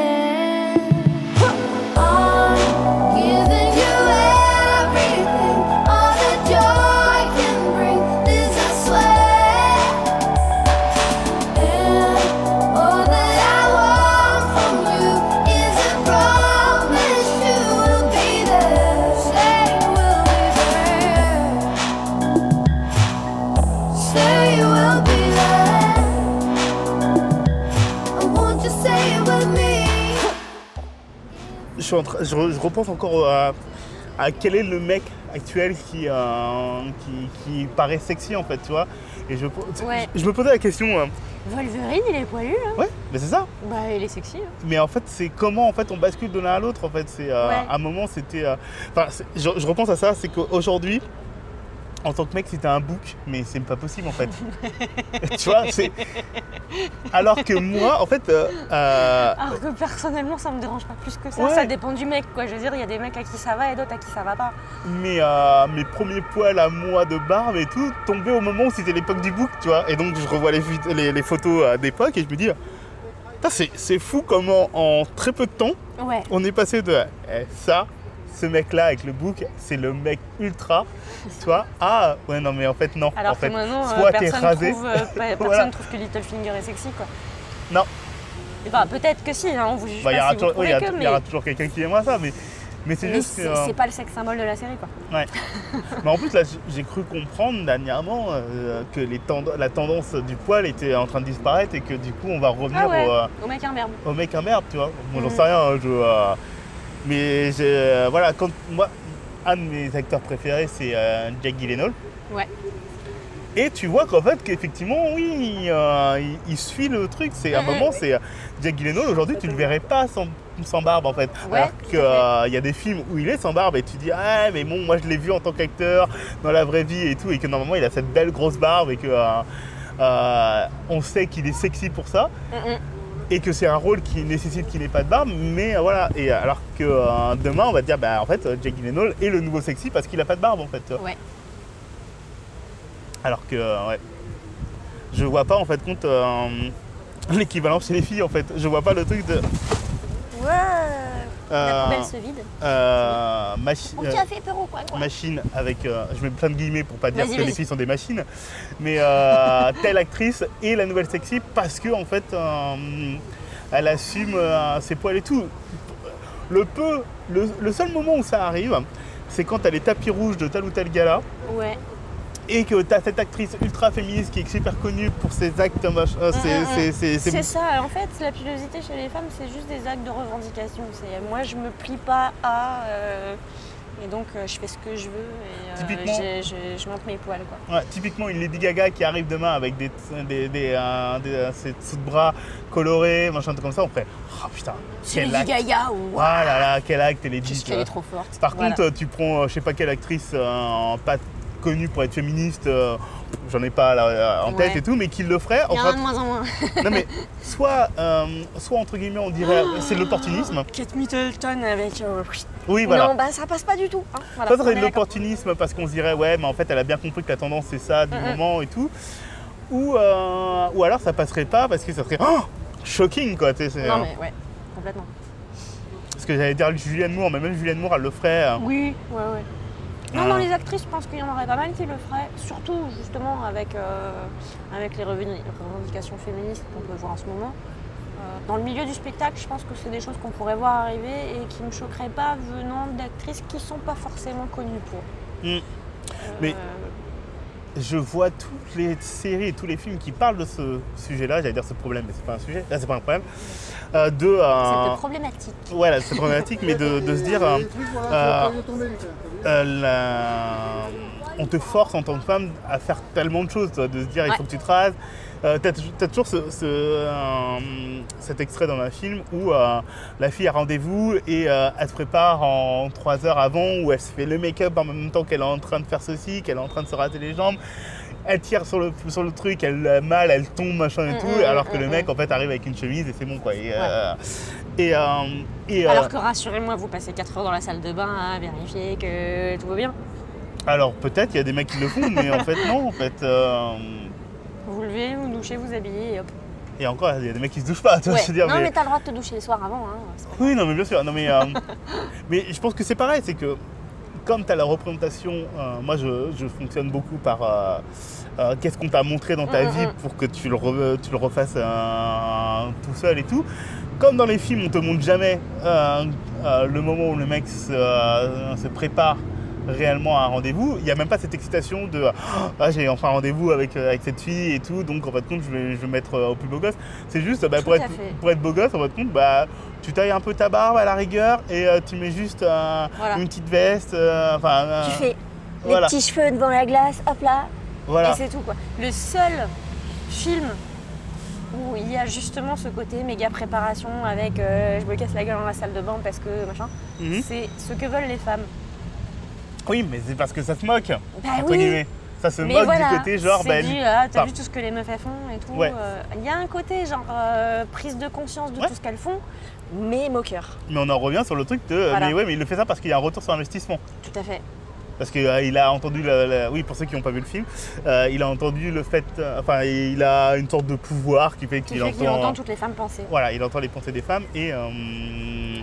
Je, repense encore à, à quel est le mec actuel qui, euh, qui, qui paraît sexy en fait, tu vois. Et je, Ouais. je me posais la question, euh, Wolverine, il est poilu là ouais, mais c'est ça. Bah, il est sexy. hein. Mais en fait, c'est comment en fait on bascule de l'un à l'autre. En fait, c'est euh, Ouais. à un moment, c'était. Enfin, je repense à ça, c'est qu'aujourd'hui, en tant que mec, c'était un bouc, mais c'est pas possible en fait. tu vois, c'est. Alors que moi, en fait, euh, euh, Alors que personnellement, ça me dérange pas plus que ça. Ouais. Ça dépend du mec, quoi. Je veux dire, il y a des mecs à qui ça va et d'autres à qui ça va pas. mes, euh, mes premiers poils à moi de barbe et tout tombaient au moment où c'était l'époque du bouc, tu vois. Et donc, je revois les, vid- les, les photos euh, d'époque et je me dis, c'est c'est fou comment en très peu de temps, Ouais. on est passé de eh, ça, ce mec-là avec le bouc, c'est le mec ultra, tu vois, ah ouais non mais en fait non, Alors en fait, maintenant, euh, soit t'es personne, rasé, trouve, euh, pe- personne Voilà. trouve que Littlefinger est sexy, quoi. Non. Enfin, peut-être que si, hein, on vous juge bah, il y pas aura si toujours, oui, il y trouvez a- que, il mais, y aura toujours quelqu'un qui aimera ça, mais, mais c'est mais juste que, c'est euh, c'est pas le sexe symbole de la série, quoi. Mais en plus, là, j'ai cru comprendre dernièrement euh, que les tend- la tendance du poil était en train de disparaître et que du coup, on va revenir Ah ouais, au, euh, au mec imberbe. au mec imberbe, tu vois. Moi, j'en Mm. sais rien. hein, je, mais euh, voilà, quand moi, un de mes acteurs préférés, c'est euh, Jack Gyllenhaal. Ouais. Et tu vois qu'en fait, qu'effectivement, oui, il, euh, il- il suit le truc. C'est à un moment, c'est Jack Gyllenhaal. Aujourd'hui, tu le verrais pas sans, sans barbe, en fait. Ouais, Alors qu'il y a des films où il est sans barbe et tu dis, ah, mais bon, moi, je l'ai vu en tant qu'acteur dans la vraie vie et tout, et que normalement, il a cette belle grosse barbe et que euh, on sait qu'il est sexy pour ça Mm, mm. Et que c'est un rôle qui nécessite qu'il n'ait pas de barbe, mais euh, voilà. Et alors que euh, demain, on va te dire, bah en fait, euh, Jake Gyllenhaal est le nouveau sexy parce qu'il a pas de barbe en fait. Ouais. Alors que, euh, ouais, je vois pas en fait compte euh, l'équivalent chez les filles en fait. Je vois pas le truc de Ouais. La euh, poubelle se vide. euh, machi- euh, café peut ou quoi, quoi. machine avec, euh, je mets plein de guillemets pour pas dire Vas-y, que les vas-y. filles sont des machines, mais euh, telle actrice est la nouvelle sexy parce que en fait, euh, elle assume euh, ses poils et tout. Le peu, le, le seul moment où ça arrive, c'est quand t'as les tapis rouges de tel ou tel gala Ouais. Et que t'as cette actrice ultra féministe qui est super connue pour ses actes, Mm, mm, ses- ses- ses- C'est ça, en fait, la pilosité chez les femmes, c'est juste des actes de revendication. C'est moi, je me plie pas à. euh, et donc, euh, je fais ce que je veux et euh, Typiquement. je, je monte mes poils, quoi. Ouais, typiquement une Lady Gaga qui arrive demain avec des, des, des, des, ses dessous de bras colorés, machin, truc comme ça, on ferait Oh putain, C'est quel Lady acte Gaga ou. Ah là là, quel acte elle est dit, qu'elle est trop forte. Par Voilà. contre, tu prends, je sais pas quelle actrice euh, pas connue pour être féministe, euh, j'en ai pas là, en tête et tout, mais qui le ferait. Il y en a de moins en moins. non mais soit, euh, soit entre guillemets, on dirait c'est l'opportunisme. Kate Middleton avec. euh, Oui, voilà. Non, bah ça passe pas du tout. hein. Voilà, Ça serait on est de l'opportunisme parce qu'on se dirait ouais mais en fait elle a bien compris que la tendance c'est ça du moment et tout. Ou, ou alors ça passerait pas parce que ça serait oh, shocking quoi. tu sais, c'est, Non, euh, mais ouais, complètement. Parce que j'allais dire Julianne Moore, mais même Julianne Moore elle le ferait. Oui, ouais, ouais. Non, Ah. dans les actrices, je pense qu'il y en aurait pas mal qui le feraient, surtout justement avec, euh, avec les revendications féministes qu'on peut voir en ce moment. Euh, dans le milieu du spectacle, je pense que c'est des choses qu'on pourrait voir arriver et qui ne me choqueraient pas venant d'actrices qui ne sont pas forcément connues pour. Mm. Euh, Mais- je vois toutes les séries et tous les films qui parlent de ce sujet-là, j'allais dire ce problème, mais c'est pas un sujet, là c'est pas un problème, euh, de... euh, Cette problématique. Voilà, c'est problématique, mais de, de se dire, euh, la- on te force en tant que femme à faire tellement de choses, toi, de se dire il faut que tu te rases. Euh, T'as as toujours ce- ce, euh, cet extrait dans un film où euh, la fille a rendez-vous et elle se prépare en trois heures avant, où elle se fait le make-up en même temps qu'elle est en train de faire ceci, qu'elle est en train de se raser les jambes. Elle tire sur le, sur le truc, elle a mal, elle tombe, machin et Mm, tout, mm, alors que le mm, mec en fait arrive avec une chemise et c'est bon quoi. Et, euh, et, euh, et, euh, Alors que rassurez-moi, vous passez 4 heures dans la salle de bain à vérifier que tout va bien. alors peut-être il y a des mecs qui le font, mais en fait non, en fait. euh, Vous levez, vous douchez, vous habillez et hop. et encore, il y a des mecs qui se douchent pas, tu vois, Ouais. je veux dire, non, mais- mais t'as le droit de te doucher le soir avant. Hein. Oui, non, mais bien sûr. Non, mais, euh, mais je pense que c'est pareil, c'est que comme tu as la représentation, euh, moi je, je fonctionne beaucoup par euh, euh, qu'est-ce qu'on t'a montré dans ta Mm, vie mm. pour que tu le, re- tu le refasses tout seul et tout. Comme dans les films, on te montre jamais le moment où le mec se, se prépare réellement un rendez-vous. Il n'y a même pas cette excitation de ah, j'ai enfin un rendez-vous avec, euh, avec cette fille et tout, donc en fin de compte, je vais, je vais me mettre euh, au plus beau gosse. C'est juste bah, pour, être, fait. pour être beau gosse, en fin de compte, bah, tu tailles un peu ta barbe à la rigueur et euh, tu mets juste euh, Voilà. une petite veste. euh, enfin, Tu fais voilà. les petits cheveux devant la glace, hop là, voilà. et c'est tout quoi. Le seul film où il y a justement ce côté méga préparation avec je me casse la gueule dans la salle de bain parce que machin, Mhm. c'est ce que veulent les femmes. Oui, mais c'est parce que ça se moque, Bah entre oui. guillemets. Ça se Mais moque voilà, du côté genre, bah, du, ah, t'as vu tout ce que les meufs elles font et tout. Ouais. euh, Il y a un côté genre euh, prise de conscience de Ouais. tout ce qu'elles font, mais moqueur. mais on en revient sur le truc de. euh, Voilà. Mais ouais, mais il le fait ça parce qu'il y a un retour sur investissement. Tout à fait. Parce qu'il a entendu, la- la- oui, pour ceux qui n'ont pas vu le film, euh, il a entendu le fait, euh, enfin, il a une sorte de pouvoir qui fait Qui qu'il fait entend, qu'il entend toutes les femmes penser. voilà, il entend les pensées des femmes et, euh,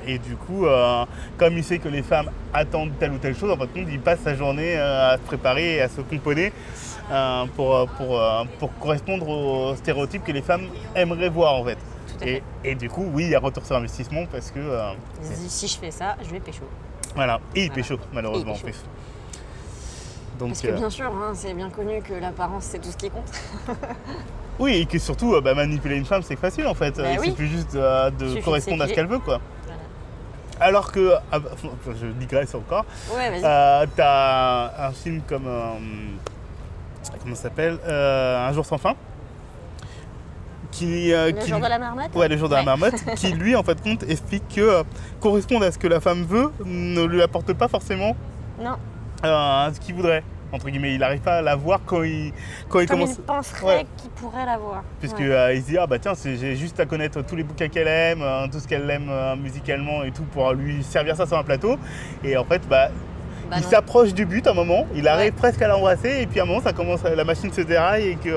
et du coup, euh, comme il sait que les femmes attendent telle ou telle chose, en fin de compte, il passe sa journée euh, à se préparer et à se componer euh, pour, euh, pour, euh, pour correspondre aux stéréotypes que les femmes aimeraient voir en fait. Tout à Et, fait. et du coup, oui, il y a retour sur investissement parce que euh, si je fais ça, je vais pécho. voilà, et il Voilà. pécho malheureusement en plus. Donc, Parce que euh, bien sûr, hein, c'est bien connu que l'apparence c'est tout ce qui compte. Oui, et que surtout, euh, bah, manipuler une femme, c'est facile en fait. Bah il oui. suffit juste euh, de correspondre à ce qu'elle veut, quoi. Voilà. Alors que, ah bah, je digresse encore, Ouais, euh, t'as un film comme, euh, comment ça s'appelle Euh, Un jour sans fin, qui, euh, le qui- jour de la marmotte Ouais, le jour de la marmotte, qui lui, en fait, compte, explique que euh, correspondre à ce que la femme veut ne lui apporte pas forcément Non, euh, ce qu'il voudrait. Entre guillemets, il n'arrive pas à la voir quand il, quand il comme commence. il penserait Ouais. qu'il pourrait l'avoir. Puisque Ouais. euh, il se dit ah bah tiens j'ai juste à connaître tous les bouquins qu'elle aime, euh, tout ce qu'elle aime euh, musicalement et tout pour lui servir ça sur un plateau. Et en fait bah, Bah il s'approche du but à un moment, il arrive Ouais. presque à l'embrasser et puis à un moment ça commence la machine se déraille et que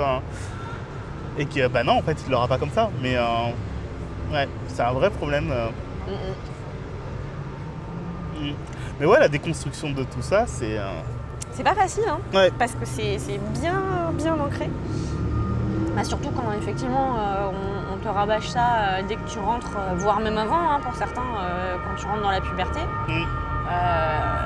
et que bah non en fait il l'aura pas comme ça. Mais euh, ouais c'est un vrai problème. Mm, mm. Mm. Mais ouais la déconstruction de tout ça c'est euh, C'est pas facile, hein, ouais parce que c'est bien, bien ancré. Bah, surtout quand effectivement euh, on, on te rabâche ça euh, dès que tu rentres, euh, voire même avant hein, pour certains, quand tu rentres dans la puberté. Mm. Euh,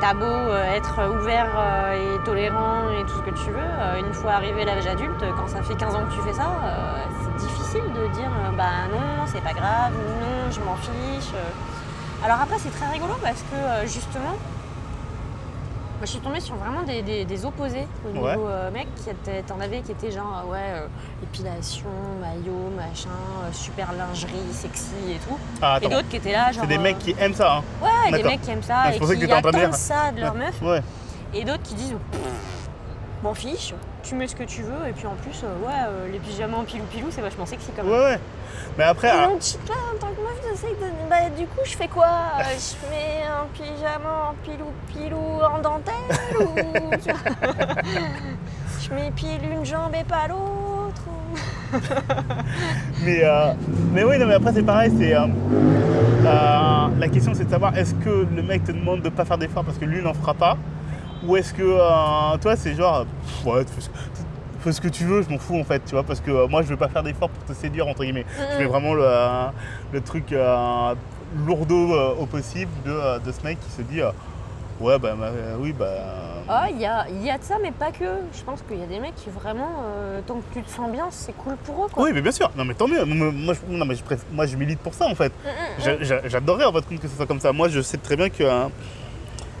T'as beau être ouvert et tolérant et tout ce que tu veux, une fois arrivé l'âge adulte, quand ça fait 15 ans que tu fais ça, c'est difficile de dire bah non, c'est pas grave, non, je m'en fiche. Alors après, c'est très rigolo parce que euh, justement, moi, je suis tombée sur vraiment des, des- des opposés au niveau Ouais. euh, mec. T'en avais qui étaient genre, euh, ouais, euh, épilation, maillot, machin, euh, super lingerie, sexy et tout. Ah, et d'autres qui étaient là, genre. c'est des mecs qui aiment ça hein. Ouais, des mecs qui aiment ça Ah, et qui que attendent ça de leur meuf. Ouais Et d'autres qui disent, m'en fiche, tu mets ce que tu veux. Et puis en plus, euh, ouais, euh, les pyjamas en pilou-pilou, c'est vachement sexy quand même. ouais ouais. Mais après Et ah, donc, là, en tant que meuf, j'essaie de. Bah, du coup, je fais quoi? Euh, Je mets un pyjama en pilou-pilou en dentelle ou. tu vois? Je m'épile une jambe et pas l'autre ou- Mais, euh, mais oui, non, mais après c'est pareil, c'est euh, euh, la question c'est de savoir est-ce que le mec te demande de pas faire d'efforts parce que lui n'en fera pas, ou est-ce que euh, toi c'est genre pff, ouais, fais, ce- que tu veux, je m'en fous en fait, tu vois, parce que euh, moi je vais pas faire d'efforts pour te séduire entre guillemets. Je fais vraiment le, euh, le truc euh, lourdeau au possible de, de ce mec qui se dit ouais bah oui bah Ah, il y a, y a de ça, mais pas que. Je pense qu'il y a des mecs qui vraiment, tant que tu te sens bien, c'est cool pour eux, quoi. Oui, mais bien sûr. Non, mais tant mieux. Moi, je, non, mais je, préf- moi, je milite pour ça, en fait. Mm, J'a- j'a- J'adorerais, en votre compte, que ce soit comme ça. Moi, je sais très bien que,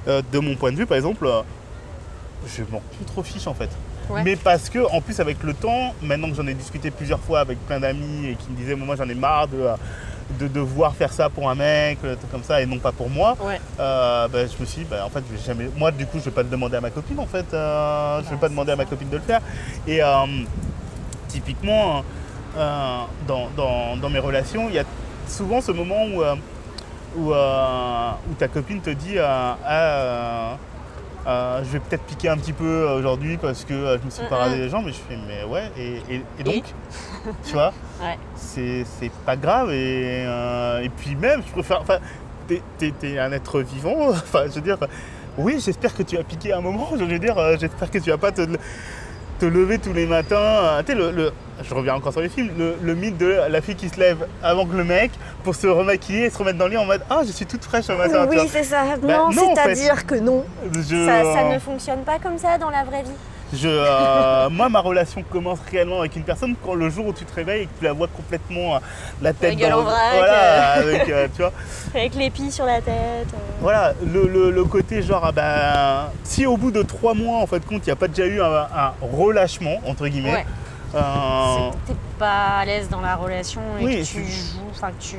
euh, de mon point de vue, par exemple, euh, je m'en fous trop fiche, en fait. Ouais. Mais parce que, en plus, avec le temps, maintenant que j'en ai discuté plusieurs fois avec plein d'amis et qui me disaient, moi, j'en ai marre de, de devoir faire ça pour un mec, euh, comme ça, et non pas pour moi. Ouais. Euh, bah, je me suis dit, bah, en fait, je vais jamais. Moi, du coup, je vais pas le demander à ma copine, en fait. euh, je vais Bah, pas demander à ma copine de le faire. Et euh, typiquement, dans, dans- dans mes relations, il y a souvent ce moment où, où, euh, où ta copine te dit, euh, Ah, euh, je vais peut-être piquer un petit peu aujourd'hui parce que je me suis pas rasé les jambes. Et je fais, mais ouais, et, et- et donc, tu vois, Ouais. c'est pas grave. Et, et puis même, je préfère. Enfin, t'es- un être vivant. Enfin, je veux dire, oui, j'espère que tu as piqué un moment. Je veux dire, j'espère que tu vas pas te, te lever tous les matins. euh, Tu sais, le, le- je reviens encore sur les films, le, le mythe de la fille qui se lève avant que le mec pour se remaquiller et se remettre dans le lit en mode Ah, je suis toute fraîche ce matin. tu Oui, c'est ça. Bah, non, non, en fait. c'est-à-dire que non. Je- Ça, ça ne fonctionne pas comme ça dans la vraie vie. Je, euh, moi, ma relation commence réellement avec une personne quand le jour où tu te réveilles et que tu la vois complètement euh, la tête gueule dans en vrac, Voilà, euh. avec, euh, tu vois. Avec les pilles sur la tête. Voilà, le, le- le côté genre, ah ben, si au bout de trois mois, en fait, compte, il n'y a pas déjà eu un, un relâchement, entre guillemets, Ouais. T'es pas à l'aise dans la relation et Oui, que tu joues, enfin que tu.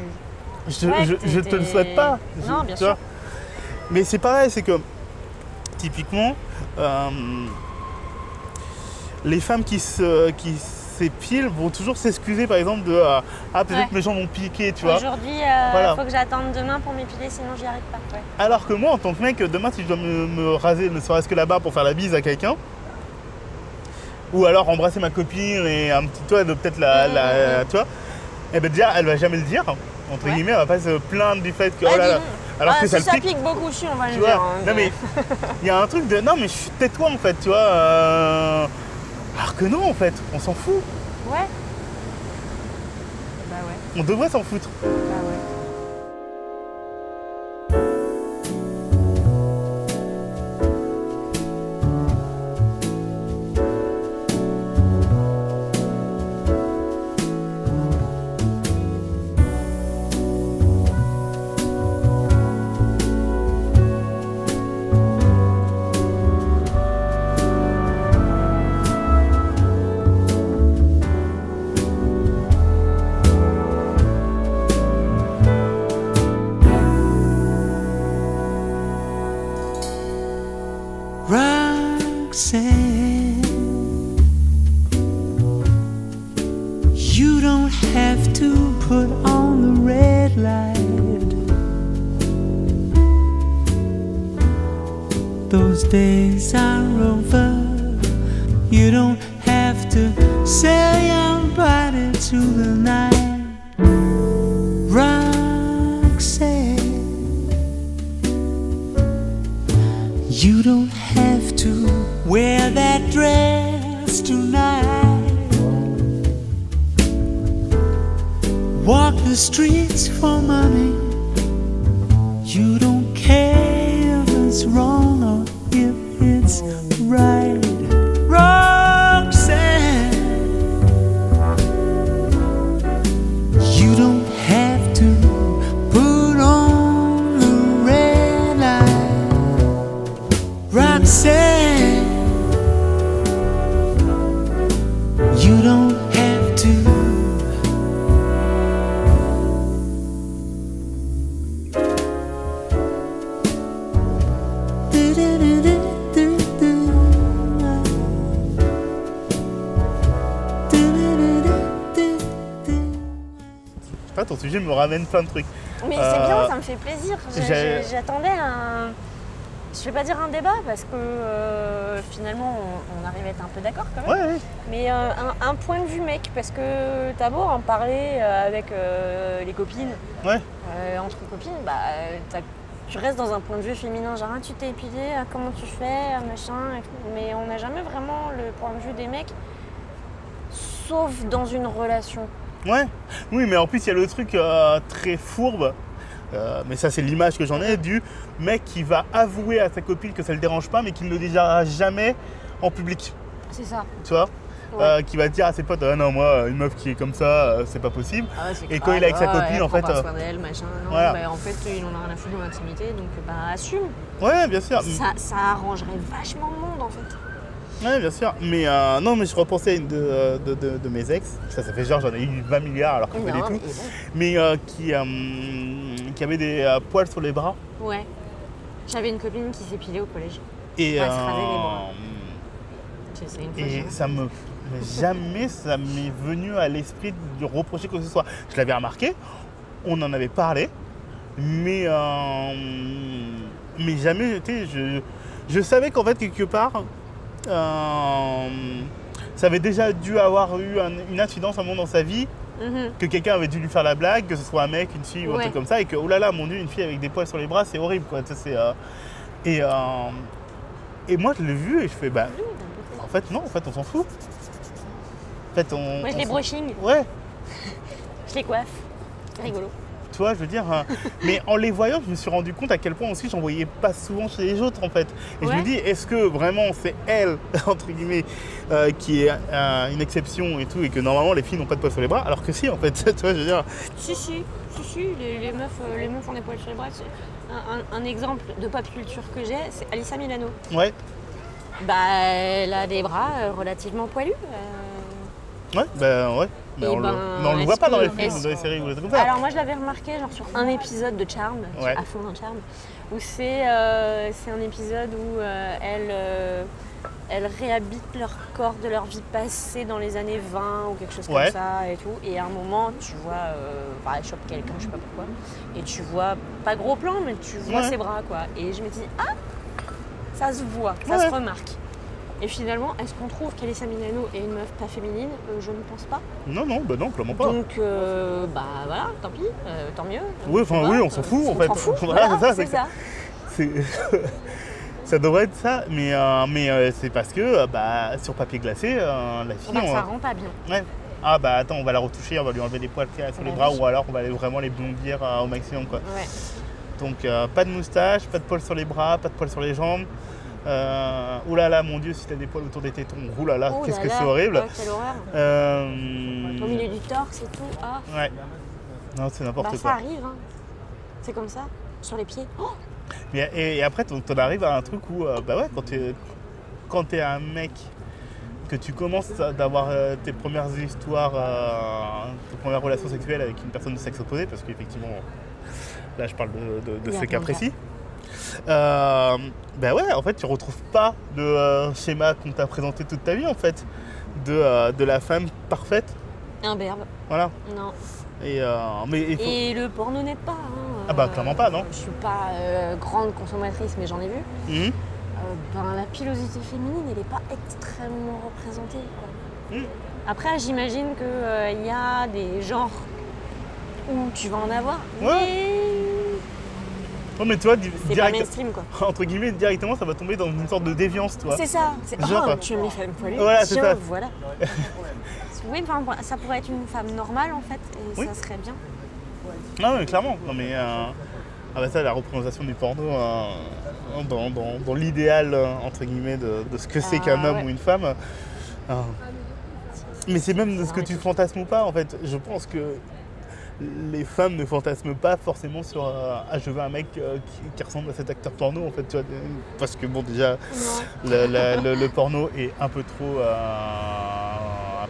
je, Ouais, je, je te le souhaite pas. Non, bien sûr. Mais c'est pareil, c'est que, typiquement, les femmes qui se qui s'épilent vont toujours s'excuser, par exemple, de euh, Ah, peut-être Ouais. que mes jambes ont piqué, tu vois. Aujourd'hui, il Voilà. faut que j'attende demain pour m'épiler, sinon j'y arrive pas. Ouais. Alors que moi, en tant que mec, demain, si je dois me, me raser, ne serait-ce que là-bas pour faire la bise à quelqu'un, ou alors embrasser ma copine et un petit toi de peut-être la, Mm, la- mm, tu vois, eh ben déjà, elle va jamais le dire, entre Ouais. guillemets, elle va pas se plaindre du fait que, oh là là, alors Ah, que si ça pique, pique beaucoup dessus, on va tu le vois. dire. hein, non mais, il y a un truc de, non mais tais-toi en fait, tu vois. euh, Alors que non, en fait, on s'en fout, Ouais. Bah ouais. on devrait s'en foutre. Bah ouais. You don't have to put on the red light. Those days are over. You don't have to sell your body to the night. Streets for money. Ramène plein de trucs. Mais Euh, c'est bien, ça me fait plaisir. J'attendais un. Je vais pas dire un débat parce que euh, finalement on, on arrive à être un peu d'accord quand même. Ouais, ouais. Mais euh, un, un point de vue mec, parce que t'as beau en parler euh, avec euh, les copines, Ouais. euh, entre copines, bah, euh, tu restes dans un point de vue féminin, genre Ah, tu t'es épilé, ah, comment tu fais, ah, machin, mais on n'a jamais vraiment le point de vue des mecs, sauf dans une relation. Ouais, oui, mais en plus, il y a le truc euh, très fourbe, euh, mais ça, c'est l'image que j'en ai, du mec qui va avouer à sa copine que ça le dérange pas, mais qui ne le dira jamais en public, C'est ça. tu vois? Ouais. Euh, Qui va dire à ses potes, ah non, moi, une meuf qui est comme ça, euh, c'est pas possible. Ah ouais, Et quand il est avec sa copine, en fait, euh, soin d'elle, machin. Non, voilà. bah, en fait, il en a rien à foutre de l'intimité, donc bah assume. Ouais, bien sûr. Ça, ça arrangerait vachement le monde en fait. Ouais, bien sûr. Mais euh, non, mais je repensais à une de, euh, de, de- de mes ex. Ça, ça fait genre, j'en ai eu 20 milliards alors qu'on connaît mais tout. Mais euh, qui, euh, qui avait des euh, poils sur les bras. Ouais. J'avais une copine qui s'épilait au collège. Et, Ouais, se les bras. essayé une fois. Et ça me. mais jamais ça m'est venu à l'esprit de reprocher quoi que ce soit. Je l'avais remarqué, on en avait parlé, mais. euh, mais jamais, tu sais, je, je savais qu'en fait, quelque part, euh, ça avait déjà dû avoir eu un- une incidence à un moment dans sa vie, Mhm. que quelqu'un avait dû lui faire la blague, que ce soit un mec, une fille ou un truc comme ça, et que, oh là là, mon dieu, une fille avec des poils sur les bras, c'est horrible, quoi. c'est, euh, et, euh, et moi, je l'ai vu et je fais, bah, en fait, non, en fait, on s'en fout. En fait, on. Moi, je on les s'en- brushing, Ouais, je les coiffe. C'est rigolo. Je veux dire. hein. mais en les voyant, je me suis rendu compte à quel point aussi j'en voyais pas souvent chez les autres, en fait. Et je me dis, est-ce que vraiment c'est elle, entre guillemets, euh, qui est euh, une exception et tout, et que normalement les filles n'ont pas de poils sur les bras, alors que si, en fait, tu vois, je veux dire. Si, si, si, si, les, les meufs, euh, les meufs ont des poils sur les bras. Un, un- un exemple de pop culture que j'ai, c'est Alissa Milano. Ouais, Bah, elle a des bras relativement poilus. euh. Ouais, ben ouais. Mais Et on, ben, le, mais on le voit pas dans les films, dans les séries ou les trucs comme ça. Alors moi je l'avais remarqué genre sur un épisode de Charm, Ouais. à fond dans Charm, où c'est euh, c'est un épisode où euh, elles, euh, elles réhabitent leur corps de leur vie passée dans les années 20 ou quelque chose Ouais. comme ça et tout. Et à un moment tu vois, euh, enfin, elle chope quelqu'un, je sais pas pourquoi, et tu vois, pas gros plan, mais tu vois Ouais. ses bras quoi. Et je me dis, ah, ça se voit, ça Ouais. se remarque. Et finalement, est-ce qu'on trouve qu'Alessa Milano est une meuf pas féminine? Euh, Je ne pense pas. Non, non, bah non, clairement pas. Donc, euh, bah voilà, tant pis, euh, tant mieux. Oui, enfin, oui, on s'en fout, en on fait. fout, Voilà, voilà, c'est ça, c'est ça. Devrait être ça, mais, mais c'est parce que bah, sur papier glacé, la fille. Bah, on- ça rend pas bien. Ouais. Ah bah attends, on va la retoucher, on va lui enlever des poils sur les bras, oui. ou alors on va vraiment les blondir au maximum quoi. Ouais. Donc pas de moustache, pas de poils sur les bras, pas de poils sur les jambes. Euh, oulala, mon dieu, si t'as des poils autour des tétons, oulala, Oh qu'est-ce là que là, c'est horrible. ouais, quelle horreur. Euh, Au milieu du torse et tout. Ah, Ouais. Non, c'est n'importe bah ça quoi. arrive. hein. C'est comme ça, sur les pieds. Oh, Mais- et, et après, t'en arrives à un truc où, euh, bah ouais, quand t'es quand t'es un mec, que tu commences d'avoir euh, tes premières histoires, tes premières relations sexuelles avec une personne de sexe opposé, parce qu'effectivement, là je parle de, ce cas précis. Euh, bah ouais, en fait, tu retrouves pas de euh, schéma qu'on t'a présenté toute ta vie, en fait, de, euh, de la femme parfaite. imberbe. Voilà. Non. Et, euh, mais faut- Et le porno n'aide pas. hein. Ah bah, clairement pas, non. Je suis pas grande consommatrice, mais j'en ai vu. Mhm. Ben, la pilosité féminine, elle n'est pas extrêmement représentée. quoi. Mm. Après, j'imagine qu'il y a des genres où tu vas en avoir, Ouais. mais Non, mais tu vois, di- c'est pas direct- mainstream. quoi. entre guillemets, directement, ça va tomber dans une sorte de déviance, toi. C'est ça. C'est Genre, oh, tu aimes les femmes poilues. Voilà, c'est ça. Voilà. oui, enfin, ça pourrait être une femme normale en fait, et Oui. ça serait bien. Non, mais clairement. Non, mais euh, ah bah ça, la représentation du porno euh, dans, dans- dans l'idéal euh, entre guillemets de, de ce que c'est Ah, qu'un homme ouais. ou une femme. euh, mais c'est même de ce que tu fantasmes ou pas. En fait, je pense que les femmes ne fantasment pas forcément sur euh, ah je veux un mec euh, qui, qui ressemble à cet acteur porno en fait tu vois, parce que bon déjà le, le- le- le porno est un peu trop euh,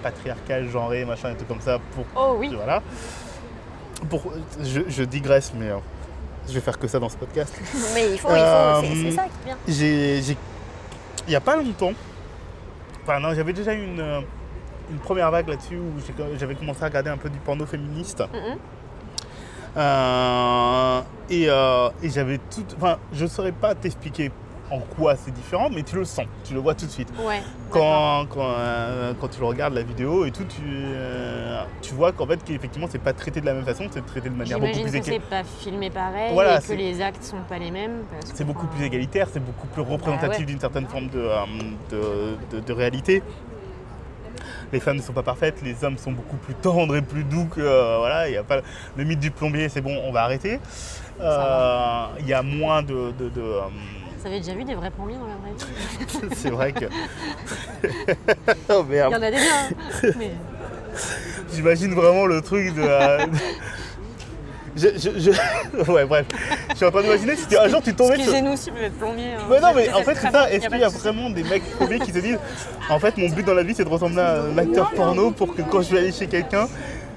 patriarcal genré machin et tout comme ça pour Oh oui. voilà. Pour, je, je digresse, mais euh, je vais faire que ça dans ce podcast. Mais il faut, il Euh, faut. c'est- ça qui est bien. J'ai, il n'y a pas longtemps, enfin non, j'avais déjà eu une, euh, une première vague là-dessus où j'avais commencé à regarder un peu du porno féministe. Euh, et euh, et j'avais tout, enfin, je ne saurais pas t'expliquer en quoi c'est différent, mais tu le sens, tu le vois tout de suite. Ouais. Quand, quand, euh, quand tu le regardes la vidéo et tout, tu, euh, tu vois qu'en fait, qu'effectivement, c'est pas traité de la même façon, c'est traité de manière beaucoup plus que c'est égalitaire. pas filmé pareil Voilà, et que les actes sont pas les mêmes. C'est beaucoup plus égalitaire, c'est beaucoup plus représentatif Bah ouais. d'une certaine forme de, euh, de, de- de réalité. Les femmes ne sont pas parfaites, les hommes sont beaucoup plus tendres et plus doux que. euh, voilà, il y a pas le mythe du plombier, c'est bon, on va arrêter. Euh, Il y a moins de. de- de, euh, Vous avez déjà vu des vrais plombiers dans la vraie vie c'est vrai que. oh Il y en a déjà. hein. Mais j'imagine vraiment le truc de. Je, je- je- Ouais, bref. suis en train d'imaginer si tu- un jour tu tombais sur. Excusez-nous si vous êtes plombier. hein. Mais non, mais en fait, c'est ça. Est-ce qu'il y a de vraiment des mecs paumés qui se disent En fait, mon but dans la vie, c'est de ressembler à un acteur porno pour que quand je vais aller chez quelqu'un,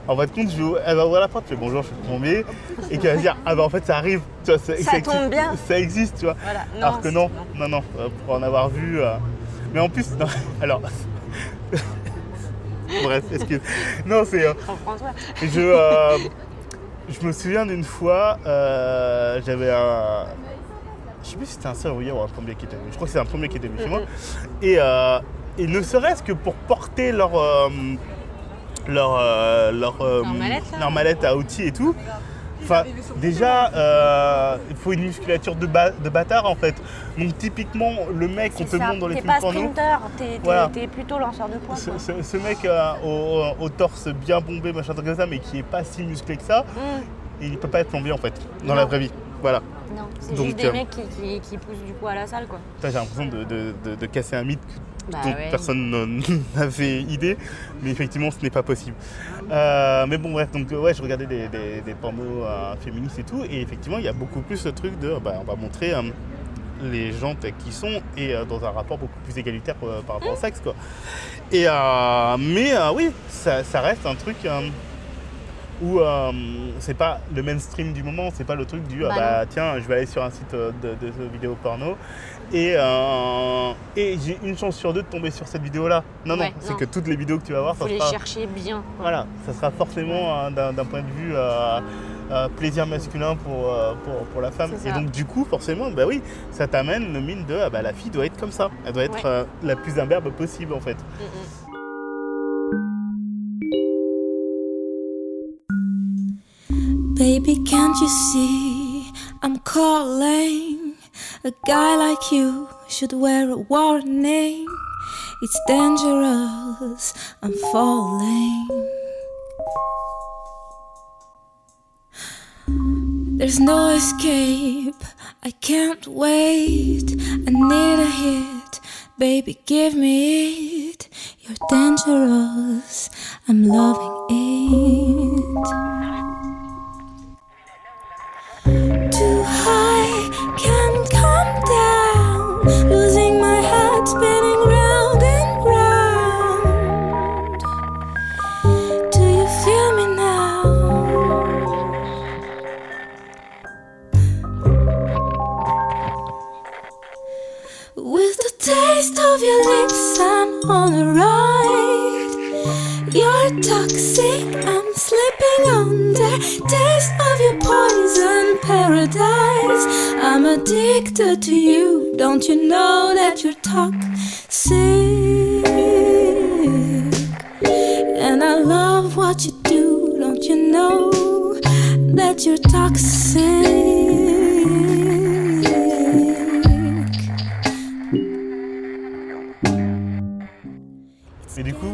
en fait, compte, je elle va ouvrir la porte, je fais bonjour, je suis plombier, et qu'elle va dire Ah bah en fait, ça arrive, tu vois, ça, Ça tombe bien. Ça existe, tu vois. Voilà. Non, Alors que non, non, non, euh, pour en avoir vu. euh, Mais en plus, non, alors. Bref, excuse. Non, c'est. euh, je, je me souviens d'une fois, euh, j'avais un. Je sais plus si c'était un serrurier ou un plombier qui était venu. Je crois que c'est un plombier qui était venu chez moi. Et, euh, et ne serait-ce que pour porter leur. euh, leur, euh, leur, Leur mallette, là leur mallette à outils et tout. Enfin, déjà, euh, il faut une musculature de, ba- de bâtard en fait. Donc, typiquement, le mec qu'on te montre dans les T'es films pas porno, sprinter, t'es t'es- Voilà. t'es plutôt lanceur de poids. ce, quoi. ce- ce mec euh, au, au torse bien bombé, machin truc comme ça, mais qui est pas si musclé que ça, Hum, il peut pas être plombier en fait, dans Non. la vraie vie. Voilà. Non, c'est juste des euh, mecs qui, qui, qui poussent du poids à la salle, quoi. J'ai l'impression de- de casser un mythe Bah dont ouais. personne ne- n'avait idée, mais effectivement ce n'est pas possible. Euh, mais bon bref, donc euh, ouais, je regardais des, des, des pornos euh, féministes et tout, et effectivement il y a beaucoup plus ce truc de, bah, on va montrer euh, les gens tels qu'ils sont et dans un rapport beaucoup plus égalitaire par rapport au sexe quoi. Et mais oui, ça, ça reste un truc. où euh, c'est pas le mainstream du moment, c'est pas le truc du ah Bah bah tiens je vais aller sur un site euh, de, de vidéo porno et, euh, et j'ai une chance sur deux de tomber sur cette vidéo là. Non non, c'est que toutes les vidéos que tu vas voir, Faut ça les sera, chercher bien. voilà, ça sera forcément euh, d'un point de vue euh, euh, plaisir masculin pour, euh, pour, pour la femme. Et donc du coup forcément bah oui, ça t'amène le mine de ah bah la fille doit être comme ça, elle doit être Ouais. euh, la plus imberbe possible en fait. Mm, mm. Baby, can't you see I'm calling? A guy like you should wear a warning. It's dangerous, I'm falling. There's no escape, I can't wait. I need a hit, baby, give me it. You're dangerous, I'm loving it. On a ride. You're toxic, I'm slipping under. Taste of your poison paradise. I'm addicted to you. Don't you know that you're toxic? And I love what you do. Don't you know that you're toxic?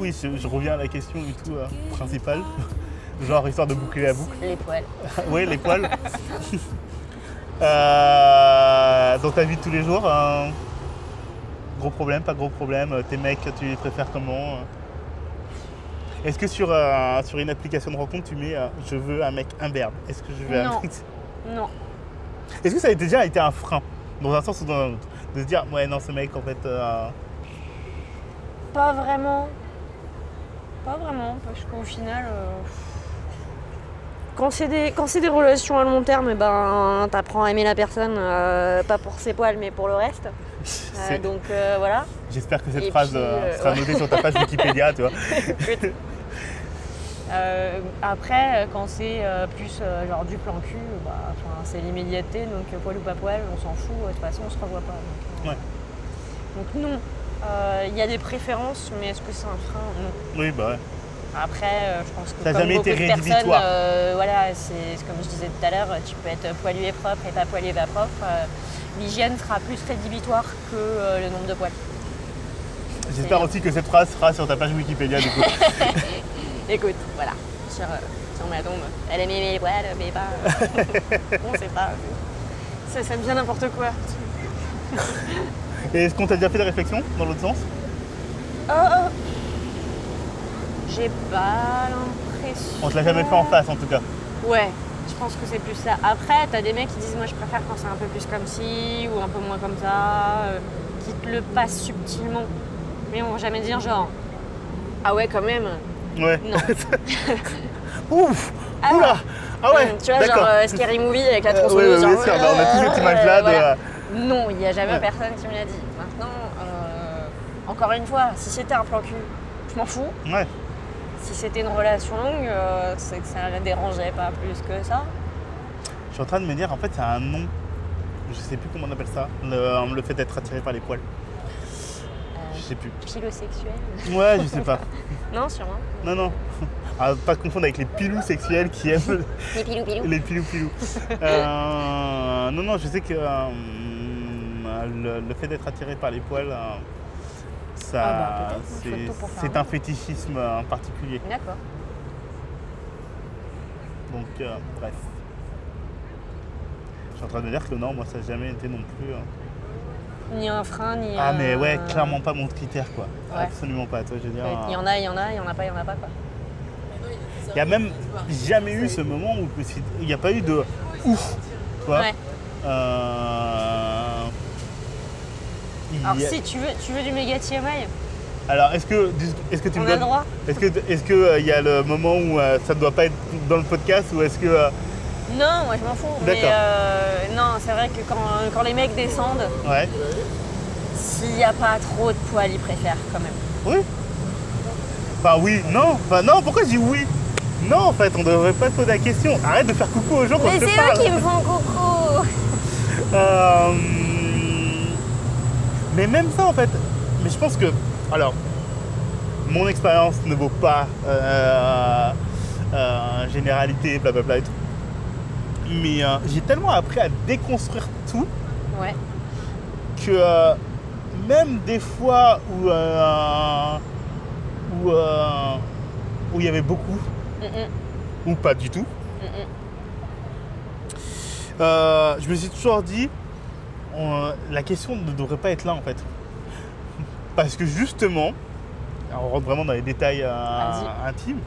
Oui, je, je reviens à la question du tout euh, principale, genre histoire de boucler la boucle. Les poils. oui, les poils. Euh, dans ta vie de tous les jours, gros problème, pas gros problème, tes mecs, tu les préfères comment euh? Est-ce que sur, euh, sur une application de rencontre, tu mets euh, je veux un mec imberbe? Est-ce que je veux un mec... Non. Est-ce que ça a déjà été un frein? Dans un sens ou dans un autre De se dire, ouais, non, ce mec, en fait. euh, Pas vraiment. Pas vraiment, parce qu'au final. euh, Quand c'est des, quand des relations à long terme, eh ben, t'apprends à aimer la personne, euh, pas pour ses poils, mais pour le reste. Euh, donc voilà. J'espère que cette Et phrase puis, sera ouais. notée sur ta page Wikipédia, tu vois. Après, quand c'est plus genre du plan cul, bah, c'est l'immédiateté, donc poil ou pas poil, on s'en fout, de toute façon on se revoit pas. Donc, Ouais. donc non. Euh, Il y a des préférences, mais est-ce que c'est un frein Non? Oui, bah ouais. Après, euh, je pense que Ça comme jamais beaucoup été de personnes, euh, voilà, c'est comme je disais tout à l'heure, tu peux être poilu et propre et pas poilu et pas propre. euh, L'hygiène sera plus rédhibitoire que euh, le nombre de poils. J'espère aussi que cette phrase sera sur ta page Wikipédia, du coup. Écoute, voilà, sur, sur ma tombe, elle aimait les poils, mais pas. on sait pas. Ça, ça me vient n'importe quoi. Et est-ce qu'on t'a déjà fait des réflexions dans l'autre sens Oh, oh. J'ai pas l'impression. On te l'a jamais fait en face, en tout cas. Ouais, Je pense que c'est plus ça. Après, t'as des mecs qui disent moi je préfère quand c'est un peu plus comme ci ou un peu moins comme ça, euh, qui te le passent subtilement. Mais on va jamais dire genre ah ouais quand même. Ouais. Non. Ouf Ah Oula Ah ouais Hum, tu vois, genre euh, Scary Movie avec la Euh, tronçonneuse. genre, sûr, bah, on a tous cette euh, image-là de- voilà. Non, il n'y a jamais Ouais. personne qui me l'a dit. Maintenant, euh, encore une fois, si c'était un plan cul, je m'en fous. Ouais. Si c'était une relation longue, euh, c'est que ça ne dérangeait pas plus que ça. Je suis en train de me dire, en fait, c'est un nom. Je sais plus comment on appelle ça. Le, le fait d'être attiré par les poils. Je sais plus. Pilosexuel Ouais, je sais pas. Non, sûrement. Non, non. À pas confondre avec les pilous sexuels qui aiment Les pilou pilou. les pilous pilous. Euh, non, non, je sais que euh, le, le fait d'être attiré par les poils, euh, ça, Ah bah, c'est- un- fétichisme euh, particulier. D'accord. Donc, euh, bref. Je suis en train de me dire que non, moi, ça n'a jamais été non plus. euh, Ni un frein, ni Ah, un- mais ouais, clairement pas mon critère, quoi. Ouais. Absolument pas, toi, je veux dire. Il y en a, il y en a, il y en a pas, il y en a pas quoi. Il n'y a même jamais eu ce moment où il n'y a pas eu de ouf, tu vois. Ouais. Euh, il y a- Alors si tu veux, tu veux du méga TMI, Alors, est-ce que, est-ce que tu on me donnes- droit. Est-ce que, est-ce que euh, il y a le moment où euh, ça ne doit pas être dans le podcast ou est-ce que euh, Non, moi je m'en fous. Mais euh, non, c'est vrai que quand, quand les mecs descendent, ouais, s'il n'y a pas trop de poils, ils préfèrent quand même. oui. Enfin oui, non, enfin non. Pourquoi je dis oui? Non, en fait, on devrait pas se poser la question. Arrête de faire coucou aux gens quand Mais je te c'est eux qui me font coucou mais même ça en fait, mais je pense que, alors, mon expérience ne vaut pas euh, euh, généralité, blablabla et tout. Mais euh, j'ai tellement appris à déconstruire tout Ouais. que euh, même des fois où euh, où euh, où il y avait beaucoup Mm, mm, ou pas du tout, mm. Euh, je me suis toujours dit, on- la question ne devrait pas être là en fait. Parce que justement, on rentre vraiment dans les détails euh, intimes,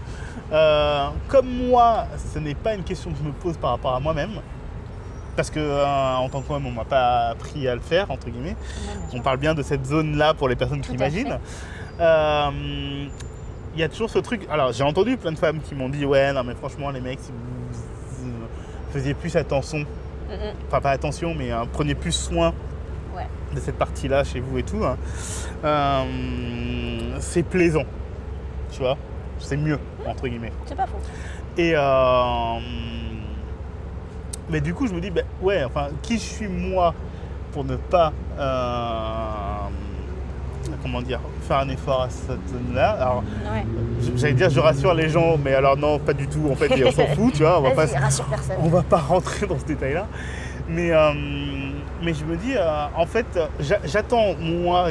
euh, comme moi, ce n'est pas une question que je me pose par rapport à moi-même, parce que euh, en tant qu'homme, on m'a pas appris à le faire, entre guillemets. On parle bien de cette zone-là pour les personnes qui imaginent. Il y a toujours ce truc. Alors, j'ai entendu plein de femmes qui m'ont dit Ouais, non, mais franchement, les mecs, si vous faisiez plus attention, Mm, mm. enfin, pas attention, mais euh, prenez plus soin Ouais. de cette partie-là chez vous et tout, hein, euh, c'est plaisant. Tu vois C'est mieux, entre guillemets. C'est pas faux. Et euh, mais du coup, je me dis, ben, ouais, enfin, qui je suis moi pour ne pas, comment dire, faire un effort à cette zone-là Alors, Ouais. j'allais dire, je rassure les gens, mais alors non, pas du tout. En fait, on s'en fout, tu vois. On va pas, on va pas rentrer dans ce détail-là. Mais, euh, mais je me dis, euh, en fait, j'a- j'attends, moi,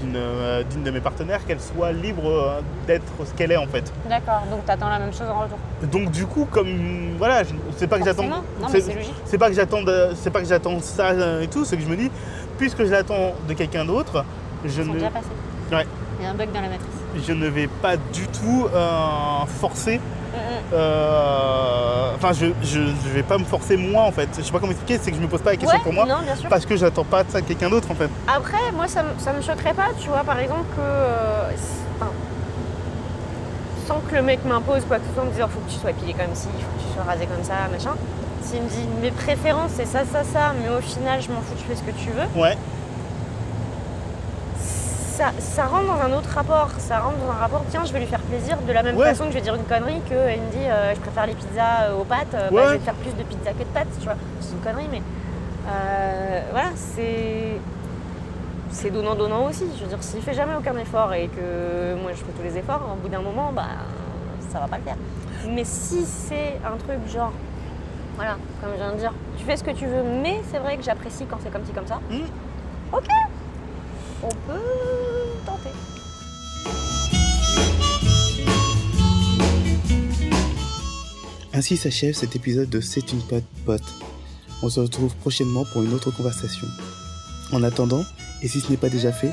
d'une euh, d'une de mes partenaires, qu'elle soit libre d'être ce qu'elle est, en fait. D'accord, donc t'attends la même chose en retour. Donc du coup, comme voilà, c'est pas que j'attends, c'est pas que j'attends, c'est pas que j'attends ça et tout, c'est que je me dis, puisque je l'attends de quelqu'un d'autre, je Ils sont ne, déjà passés. Ouais. Il y a un bug dans la matrice. je ne vais pas du tout euh, forcer. Euh, Enfin, je, je vais pas me forcer moi en fait. Je sais pas comment expliquer, c'est que je me pose pas la question Ouais, pour moi non, bien sûr. parce que j'attends pas de ça de quelqu'un d'autre en fait. Après, moi, ça, ça me choquerait pas, tu vois, par exemple, que. euh, enfin, sans que le mec m'impose quoi que ce soit, en me disant faut que tu sois épilé comme ci, faut que tu sois rasé comme ça, machin. S'il me dit mes préférences c'est ça, ça, ça, mais au final je m'en fous, tu fais ce que tu veux, Ouais, ça, ça rentre dans un autre rapport. Ça rentre dans un rapport, tiens, je vais lui faire plaisir de la même Ouais. façon que je vais dire une connerie qu'elle me dit euh, je préfère les pizzas euh, aux pâtes, euh, bah, je vais te faire plus de pizza que de pâtes, tu vois. C'est une connerie, mais euh, voilà, c'est. C'est donnant-donnant aussi. Je veux dire, s'il fait jamais aucun effort et que moi je fais tous les efforts, au bout d'un moment, bah ça va pas le faire. Mais si c'est un truc genre, voilà, comme je viens de dire, tu fais ce que tu veux, mais c'est vrai que j'apprécie quand c'est comme ci, comme ça, Mm. ok, on peut tenter. Ainsi s'achève cet épisode de C'est une pote pote. On se retrouve prochainement pour une autre conversation. En attendant, et si ce n'est pas déjà fait,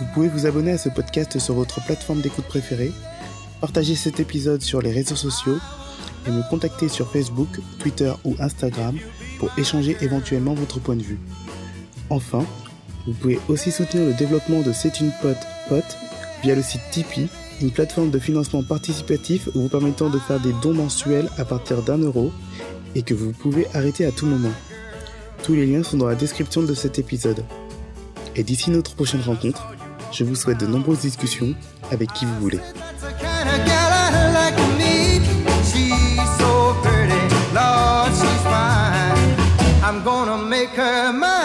vous pouvez vous abonner à ce podcast sur votre plateforme d'écoute préférée, partager cet épisode sur les réseaux sociaux et me contacter sur Facebook, Twitter ou Instagram pour échanger éventuellement votre point de vue. Enfin, vous pouvez aussi soutenir le développement de C'est une pote pote via le site Tipeee, une plateforme de financement participatif vous permettant de faire des dons mensuels à partir d'un euro et que vous pouvez arrêter à tout moment. Tous les liens sont dans la description de cet épisode. Et d'ici notre prochaine rencontre, je vous souhaite de nombreuses discussions avec qui vous voulez. I'm gonna make her mine.